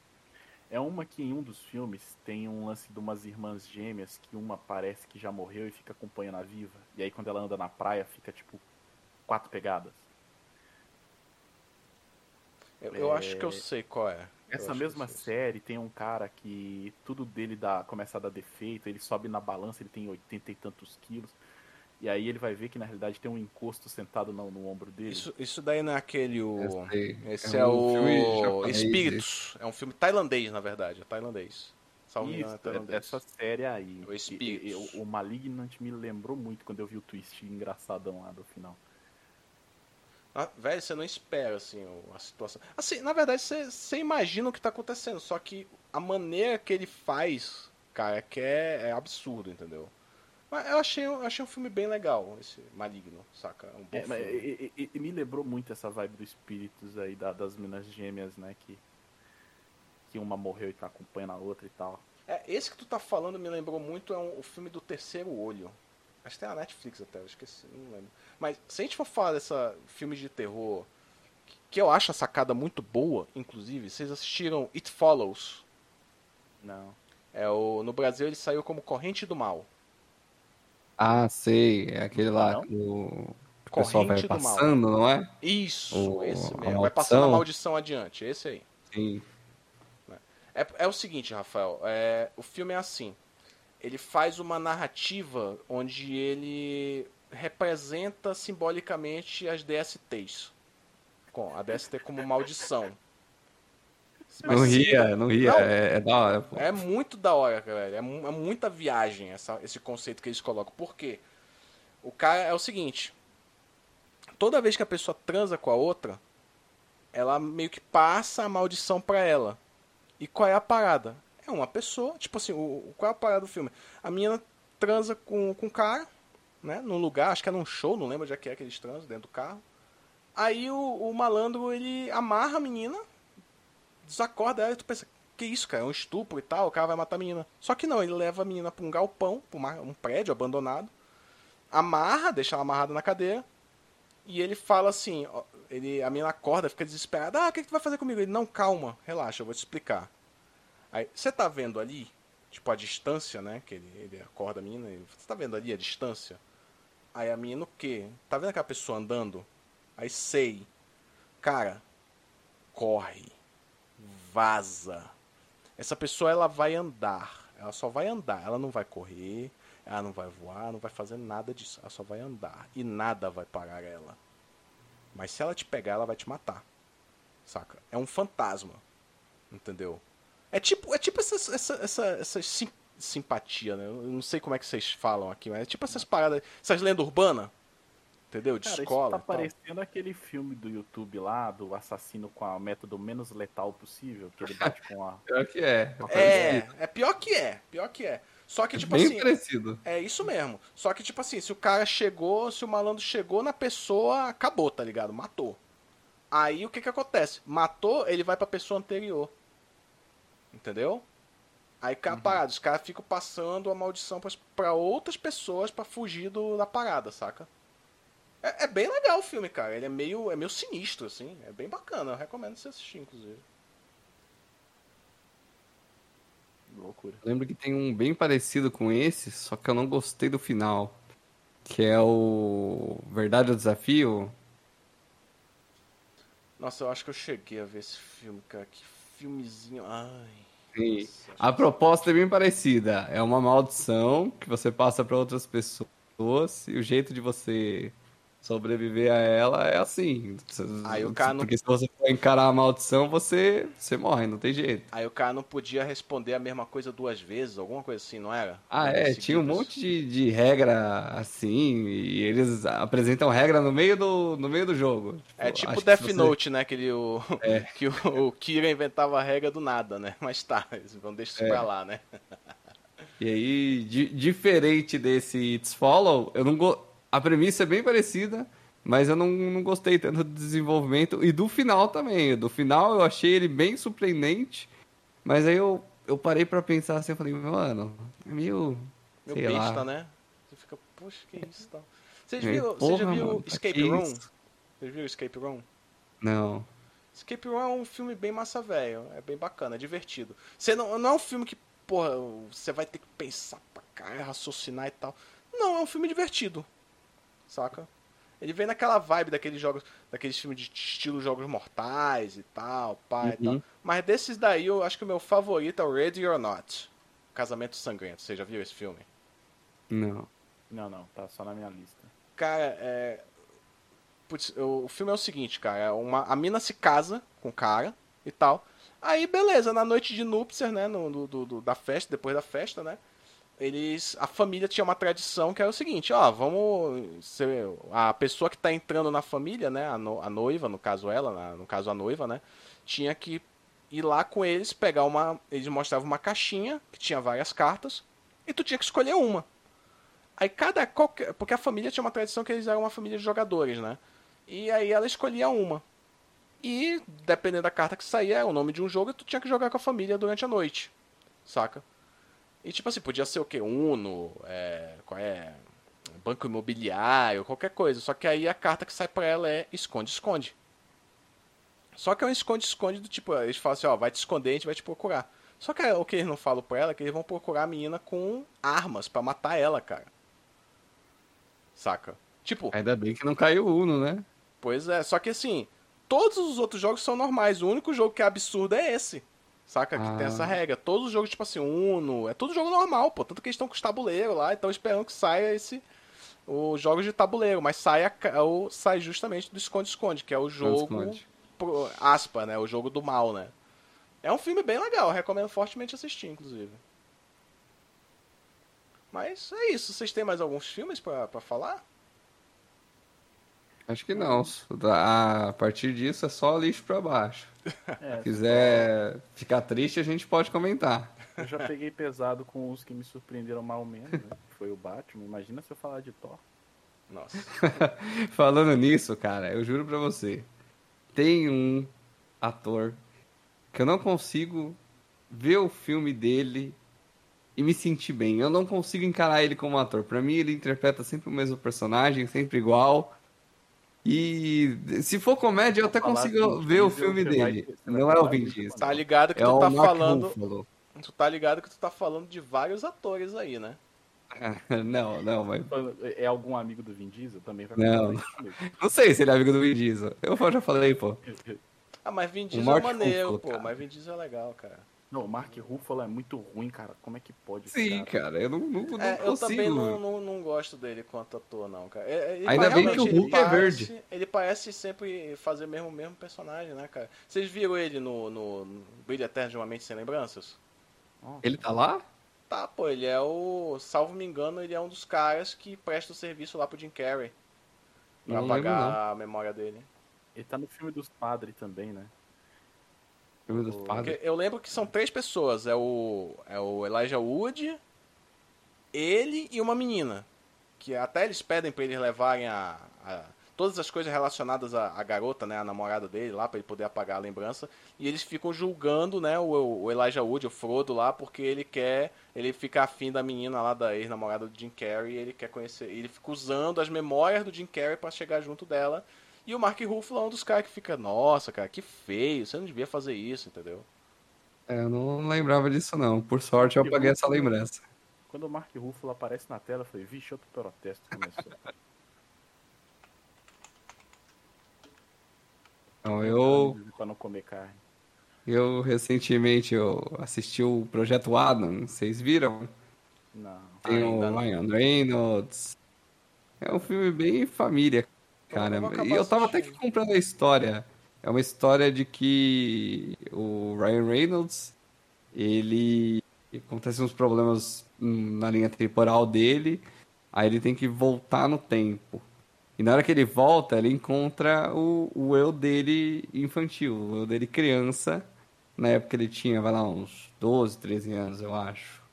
É uma que em um dos filmes tem um lance de umas irmãs gêmeas que uma parece que já morreu e fica acompanhando a viva. E aí quando ela anda na praia fica tipo quatro pegadas. Eu, eu acho que eu sei qual é. Essa mesma série tem um cara que tudo dele dá, começa a dar defeito, ele sobe na balança, ele tem oitenta e tantos quilos. E aí ele vai ver que na realidade tem um encosto sentado no, no ombro dele. Isso, isso daí não é aquele. O... Esse é, é um o Espíritos. É um filme tailandês, na verdade. É tailandês. Salve isso, é tailandês. essa série aí. O Espíritos. o Malignant me lembrou muito quando eu vi o twist engraçadão lá do final. Ah, velho, você não espera, assim, a situação. Assim, na verdade, você, você imagina o que tá acontecendo, só que a maneira que ele faz, cara, é que é, é absurdo, entendeu? Mas eu achei, eu achei um filme bem legal, esse Maligno, saca? Um é, filme. E, e, e, me lembrou muito essa vibe dos espíritos aí, da, das minas gêmeas, né? Que, que uma morreu e tá acompanhando a outra e tal. É, esse que tu tá falando me lembrou muito, é um, o filme do Terceiro Olho. Acho que tem a Netflix até, eu esqueci, não lembro. Mas se a gente for falar dessa filme de terror, que eu acho a sacada muito boa, inclusive, vocês assistiram It Follows? Não. É o, no Brasil ele saiu como Corrente do Mal. Ah, sei. É aquele lá que o, pessoal vai passando, não é? Isso, o, esse mesmo. Vai passando a maldição adiante, esse aí. Sim. É, é o seguinte, Rafael. É, o filme é assim ele faz uma narrativa onde ele representa simbolicamente as DSTs. Com a DST como maldição. Mas, não ria, não ria, não, é, é, da hora. Pô. É muito da hora, velho. É, é, muita viagem essa, esse conceito que eles colocam. Por quê? O cara é o seguinte: toda vez que a pessoa transa com a outra, ela meio que passa a maldição pra ela. E qual é a parada? É uma pessoa, tipo assim, o, qual é a parada do filme? A menina transa com, com o cara, né? Num lugar, acho que é num show, não lembro onde é que é que eles transam, dentro do carro. Aí o, o malandro, ele amarra a menina, desacorda ela e tu pensa, que isso, cara? É um estupro e tal, o cara vai matar a menina. Só que não, ele leva a menina pra um galpão, pra uma, um prédio abandonado, amarra, deixa ela amarrada na cadeira, e ele fala assim, ele, a menina acorda, fica desesperada, ah, o que, que tu vai fazer comigo? Ele, não, calma, relaxa, eu vou te explicar. Aí, você tá vendo ali, tipo, a distância, né? Que ele, ele acorda a menina, você tá vendo ali a distância? Aí a menina o quê? Tá vendo aquela pessoa andando? Aí sei. Cara, corre. Vaza. Essa pessoa ela vai andar. Ela só vai andar. Ela não vai correr. Ela não vai voar. Não vai fazer nada disso. Ela só vai andar. E nada vai parar ela. Mas se ela te pegar, ela vai te matar. Saca? É um fantasma. Entendeu? É tipo, é tipo essa, essa, essa, essa sim, simpatia, né? Eu não sei como é que vocês falam aqui, mas é tipo essas paradas, essas lendas urbanas. Entendeu? De Cara, escola. Isso tá parecendo aquele filme do YouTube lá, do assassino com a método menos letal possível, que ele bate com a. pior que é. É, é pior que é, pior que é. Só que, tipo Bem assim, parecido. é isso mesmo. Só que, tipo assim, se o cara chegou, se o malandro chegou na pessoa, acabou, tá ligado? Matou. Aí o que que acontece? Matou, ele vai pra pessoa anterior. Entendeu? Aí fica a parada, os caras ficam passando a maldição pra outras pessoas pra fugir do, da parada, saca? É, é bem legal o filme, cara. Ele é meio, é meio sinistro, assim. É bem bacana. Eu recomendo você assistir, inclusive. Loucura. Lembro que tem um bem parecido com esse, só que eu não gostei do final. Que é o Verdade ou Desafio. Nossa, eu acho que eu cheguei a ver esse filme, cara. Que filmezinho. Ai. Sim. nossa, A proposta é bem parecida. É uma maldição que você passa para outras pessoas e o jeito de você sobreviver a ela é assim. Aí o cara não- Porque se você for encarar a maldição, você, você morre, não tem jeito. Aí o cara não podia responder a mesma coisa duas vezes, alguma coisa assim, não era? Ah, é, tinha um seguidas. monte de, de regra assim, e eles apresentam regra no meio do, no meio do jogo. É Tipo, tipo acho que Death você- Note, né? Que, ele, o, É. que o, o Kira inventava a regra do nada, né? Mas tá, eles vão deixar isso É. pra lá, né? E aí, di- diferente desse It's Follow, eu não go... a premissa é bem parecida, mas eu não, não gostei tanto do desenvolvimento e do final também. Do final eu achei ele bem surpreendente, mas aí eu, eu parei pra pensar assim, eu falei, mano, é meio, Meu sei besta, lá. né? Você fica, poxa, que isso tal. Vocês É, viram, você já viu mano, Escape Room? isso? Vocês viram Escape Room? Não. Escape Room é um filme bem massa velho, é bem bacana, é divertido. Você não, não é um filme que, porra, você vai ter que pensar pra caralho, raciocinar e tal. Não, é um filme divertido. Saca? Ele vem naquela vibe daqueles jogos, daqueles filmes de estilo jogos mortais e tal, pai e Uhum. tal. Mas desses daí, eu acho que o meu favorito é o Ready or Not. Casamento Sangrento. Você já viu esse filme? Não. Não, não, tá só na minha lista. Cara, é. Putz, o o filme é o seguinte, cara. é Uma, a mina se casa com o cara e tal. Aí, beleza, na noite de núpcias, né? No, do, do- do- da festa, depois da festa, né? Eles. A família tinha uma tradição que era o seguinte, ó, vamos. a pessoa que tá entrando na família, né? A, no- a noiva, no caso ela, no caso a noiva, né? Tinha que ir lá com eles, pegar uma. Eles mostravam uma caixinha que tinha várias cartas. E tu tinha que escolher uma. Aí cada. Qualquer, porque a família tinha uma tradição que eles eram uma família de jogadores, né? E aí ela escolhia uma. E, dependendo da carta que saía, o nome de um jogo tu tinha que jogar com a família durante a noite. Saca? E tipo assim, podia ser o quê? Uno, é, qual é? Banco imobiliário, qualquer coisa. Só que aí a carta que sai pra ela é esconde-esconde. Só que é um esconde-esconde do tipo, eles falam assim, ó, vai te esconder, a gente vai te procurar. Só que o que eles não falam pra ela é que eles vão procurar a menina com armas pra matar ela, cara. Saca? Tipo, Ainda bem que não caiu o Uno, né? Pois é, só que assim, todos os outros jogos são normais. O único jogo que é absurdo é esse. Saca? Que tem Ah. essa regra. Todos os jogos, tipo assim, Uno, é tudo jogo normal, pô. Tanto que eles estão com os tabuleiros lá e estão esperando que saia esse. Os jogos de tabuleiro, mas sai, a, o, sai justamente do esconde-esconde, que é o jogo. Pro, aspa, né? O jogo do mal, né? É um filme bem legal, recomendo fortemente assistir, inclusive. Mas é isso. Vocês têm mais alguns filmes pra falar? Acho que não. A partir disso é só lixo pra baixo. É, Se quiser ficar triste, a gente pode comentar. eu já peguei pesado com os que me surpreenderam mal menos, né? que Foi o Batman. Imagina se eu falar de Thor. Nossa. Falando nisso, cara, eu juro pra você. Tem um ator que eu não consigo ver o filme dele e me sentir bem. Eu não consigo encarar ele como ator. Pra mim, ele interpreta sempre o mesmo personagem, sempre igual. E se for comédia, eu até Falar consigo ver o filme vai- dele. vai Não é o falar Vin Diesel. Tá ligado que É tu o tá Mark falando. Ruffalo. Tu tá ligado que tu tá falando de vários atores aí, né? Não, não, mas É algum amigo do Vin Diesel? Também vai Não. não sei se ele é amigo do Vin Diesel. Eu já falei, pô. Ah, mas Vin Diesel é maneiro, Ruffalo, pô. cara. Mas Vin Diesel é legal, cara. Não, o Mark Ruffalo é muito ruim, cara. Como é que pode? Sim, cara, eu não, não, não É, eu consigo. também não, não, não gosto dele quanto ator, não, cara. É- ele Ainda bem que o Hulk é parece- verde. Ele parece sempre fazer mesmo o mesmo personagem, né, cara? Vocês viram ele no, no, no Brilho Eterno de uma Mente Sem Lembranças? Ele tá lá? Tá, pô, ele é o. Salvo me engano, ele é um dos caras que presta o serviço lá pro Jim Carrey. Pra Não lembro, apagar a memória dele. Ele tá no filme dos padres também, né? Filme dos O- padres. Porque eu lembro que são três pessoas. É o, é o Elijah Wood, ele e uma menina. Que até eles pedem pra eles levarem a, a- todas as coisas relacionadas à, à garota, né? A namorada dele lá, pra ele poder apagar a lembrança. E eles ficam julgando, né? O, o Elijah Wood, o Frodo lá, porque ele quer. Ele fica afim da menina lá, da ex-namorada do Jim Carrey. E ele quer conhecer. Ele fica usando as memórias do Jim Carrey pra chegar junto dela. E o Mark Ruffalo é um dos caras que fica, nossa, cara, que feio, você não devia fazer isso, entendeu? É, eu não lembrava disso, não. Por sorte, eu apaguei essa lembrança. Quando o Mark Ruffalo aparece na tela, eu falei, vixe, outro protesto começou. Então, eu, Pra não comer carne. eu recentemente eu assisti o Projeto Adam, vocês viram? Não. Tem o não. Ryan Reynolds. É um filme bem família, cara. eu E eu tava até que comprando a história. É uma história de que o Ryan Reynolds, ele acontece uns problemas hum, na linha temporal dele, aí ele tem que voltar no tempo. E na hora que ele volta, ele encontra o, o eu dele infantil, o eu dele criança. Na época ele tinha, vai lá, uns 12, 13 anos, eu acho.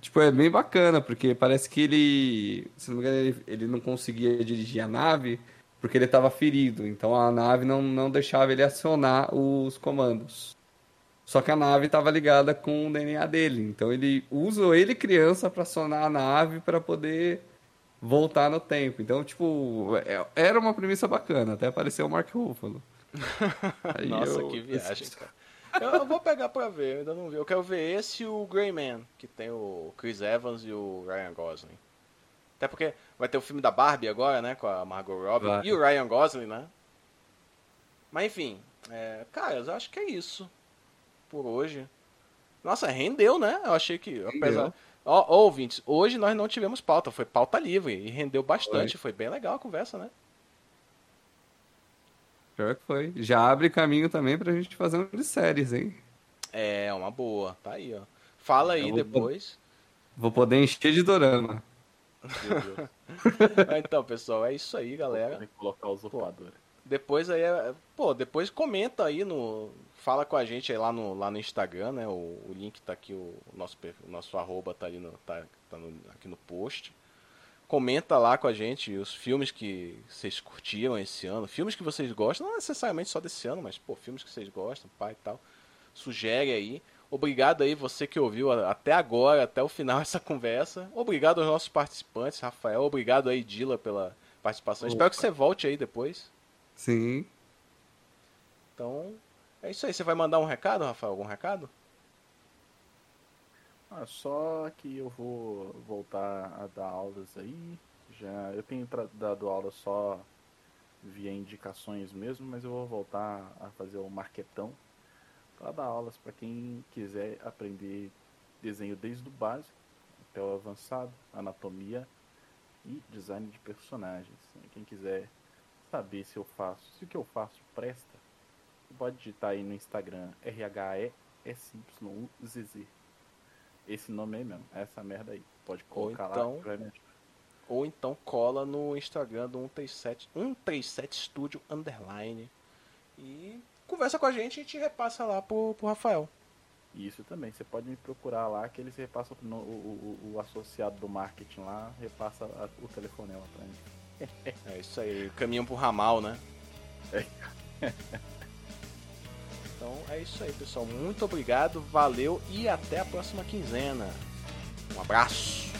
Tipo, é bem bacana, porque parece que ele, se não me engano, ele, ele não conseguia dirigir a nave porque ele estava ferido. Então a nave não, não deixava ele acionar os comandos. Só que a nave estava ligada com o DNA dele. Então ele usa ele criança para acionar a nave para poder voltar no tempo. Então, tipo, é- era uma premissa bacana. Até apareceu o Mark Ruffalo. Nossa, eu- que viagem, cara. Eu, vou pegar pra ver, eu ainda não vi. Eu quero ver esse e o Grey Man, que tem o Chris Evans e o Ryan Gosling. Até porque vai ter o filme da Barbie agora, né? Com a Margot Robbie Vai. e o Ryan Gosling, né? Mas enfim, é, cara, eu acho que é isso por hoje. Nossa, rendeu, né? Eu achei que. Apesar... Ó, ó, ouvintes, hoje nós não tivemos pauta, foi pauta livre e rendeu bastante. Foi, bem legal a conversa, né? Pior que foi. Já abre caminho também pra gente fazer um de séries, hein? É, uma boa. Tá aí, ó. Fala aí vou- depois. Vou poder encher de dorama. Então, pessoal, é isso aí, galera. Tem que colocar os usurpadores. Depois aí, é- pô, depois comenta aí no, fala com a gente aí lá no, lá no Instagram, né? O, o link tá aqui, o nosso o nosso arroba tá ali no, tá, tá no- aqui no post. Comenta lá com a gente os filmes que vocês curtiram esse ano, filmes que vocês gostam, não necessariamente só desse ano, mas pô, filmes que vocês gostam, pai e tal. Sugere aí. Obrigado aí você que ouviu até agora, até o final essa conversa. Obrigado aos nossos participantes, Rafael. Obrigado aí, Dila, pela participação. Espero que você volte aí depois. Sim. Então, é isso aí. Você vai mandar um recado, Rafael? Algum recado? Ah, só que eu vou voltar a dar aulas aí. Já eu tenho dado aula só via indicações mesmo, mas eu vou voltar a fazer o marquetão para dar aulas para quem quiser aprender desenho desde o básico até o avançado, anatomia e design de personagens. Quem quiser saber se eu faço, se o que eu faço presta, pode digitar aí no Instagram RHESYUZZ. Esse nome aí mesmo, essa merda aí. Pode Ou colocar então- lá. Ou então cola no Instagram do 137, 137 Studio Underline. E conversa com a gente e a gente repassa lá pro, pro Rafael. Isso também, você pode me procurar lá que eles repassam no, o, o- o associado do marketing lá, repassa a- o telefonema pra mim. É isso aí. Caminham pro ramal, né? É. Então é isso aí, pessoal. Muito obrigado, valeu e até a próxima quinzena. Um abraço.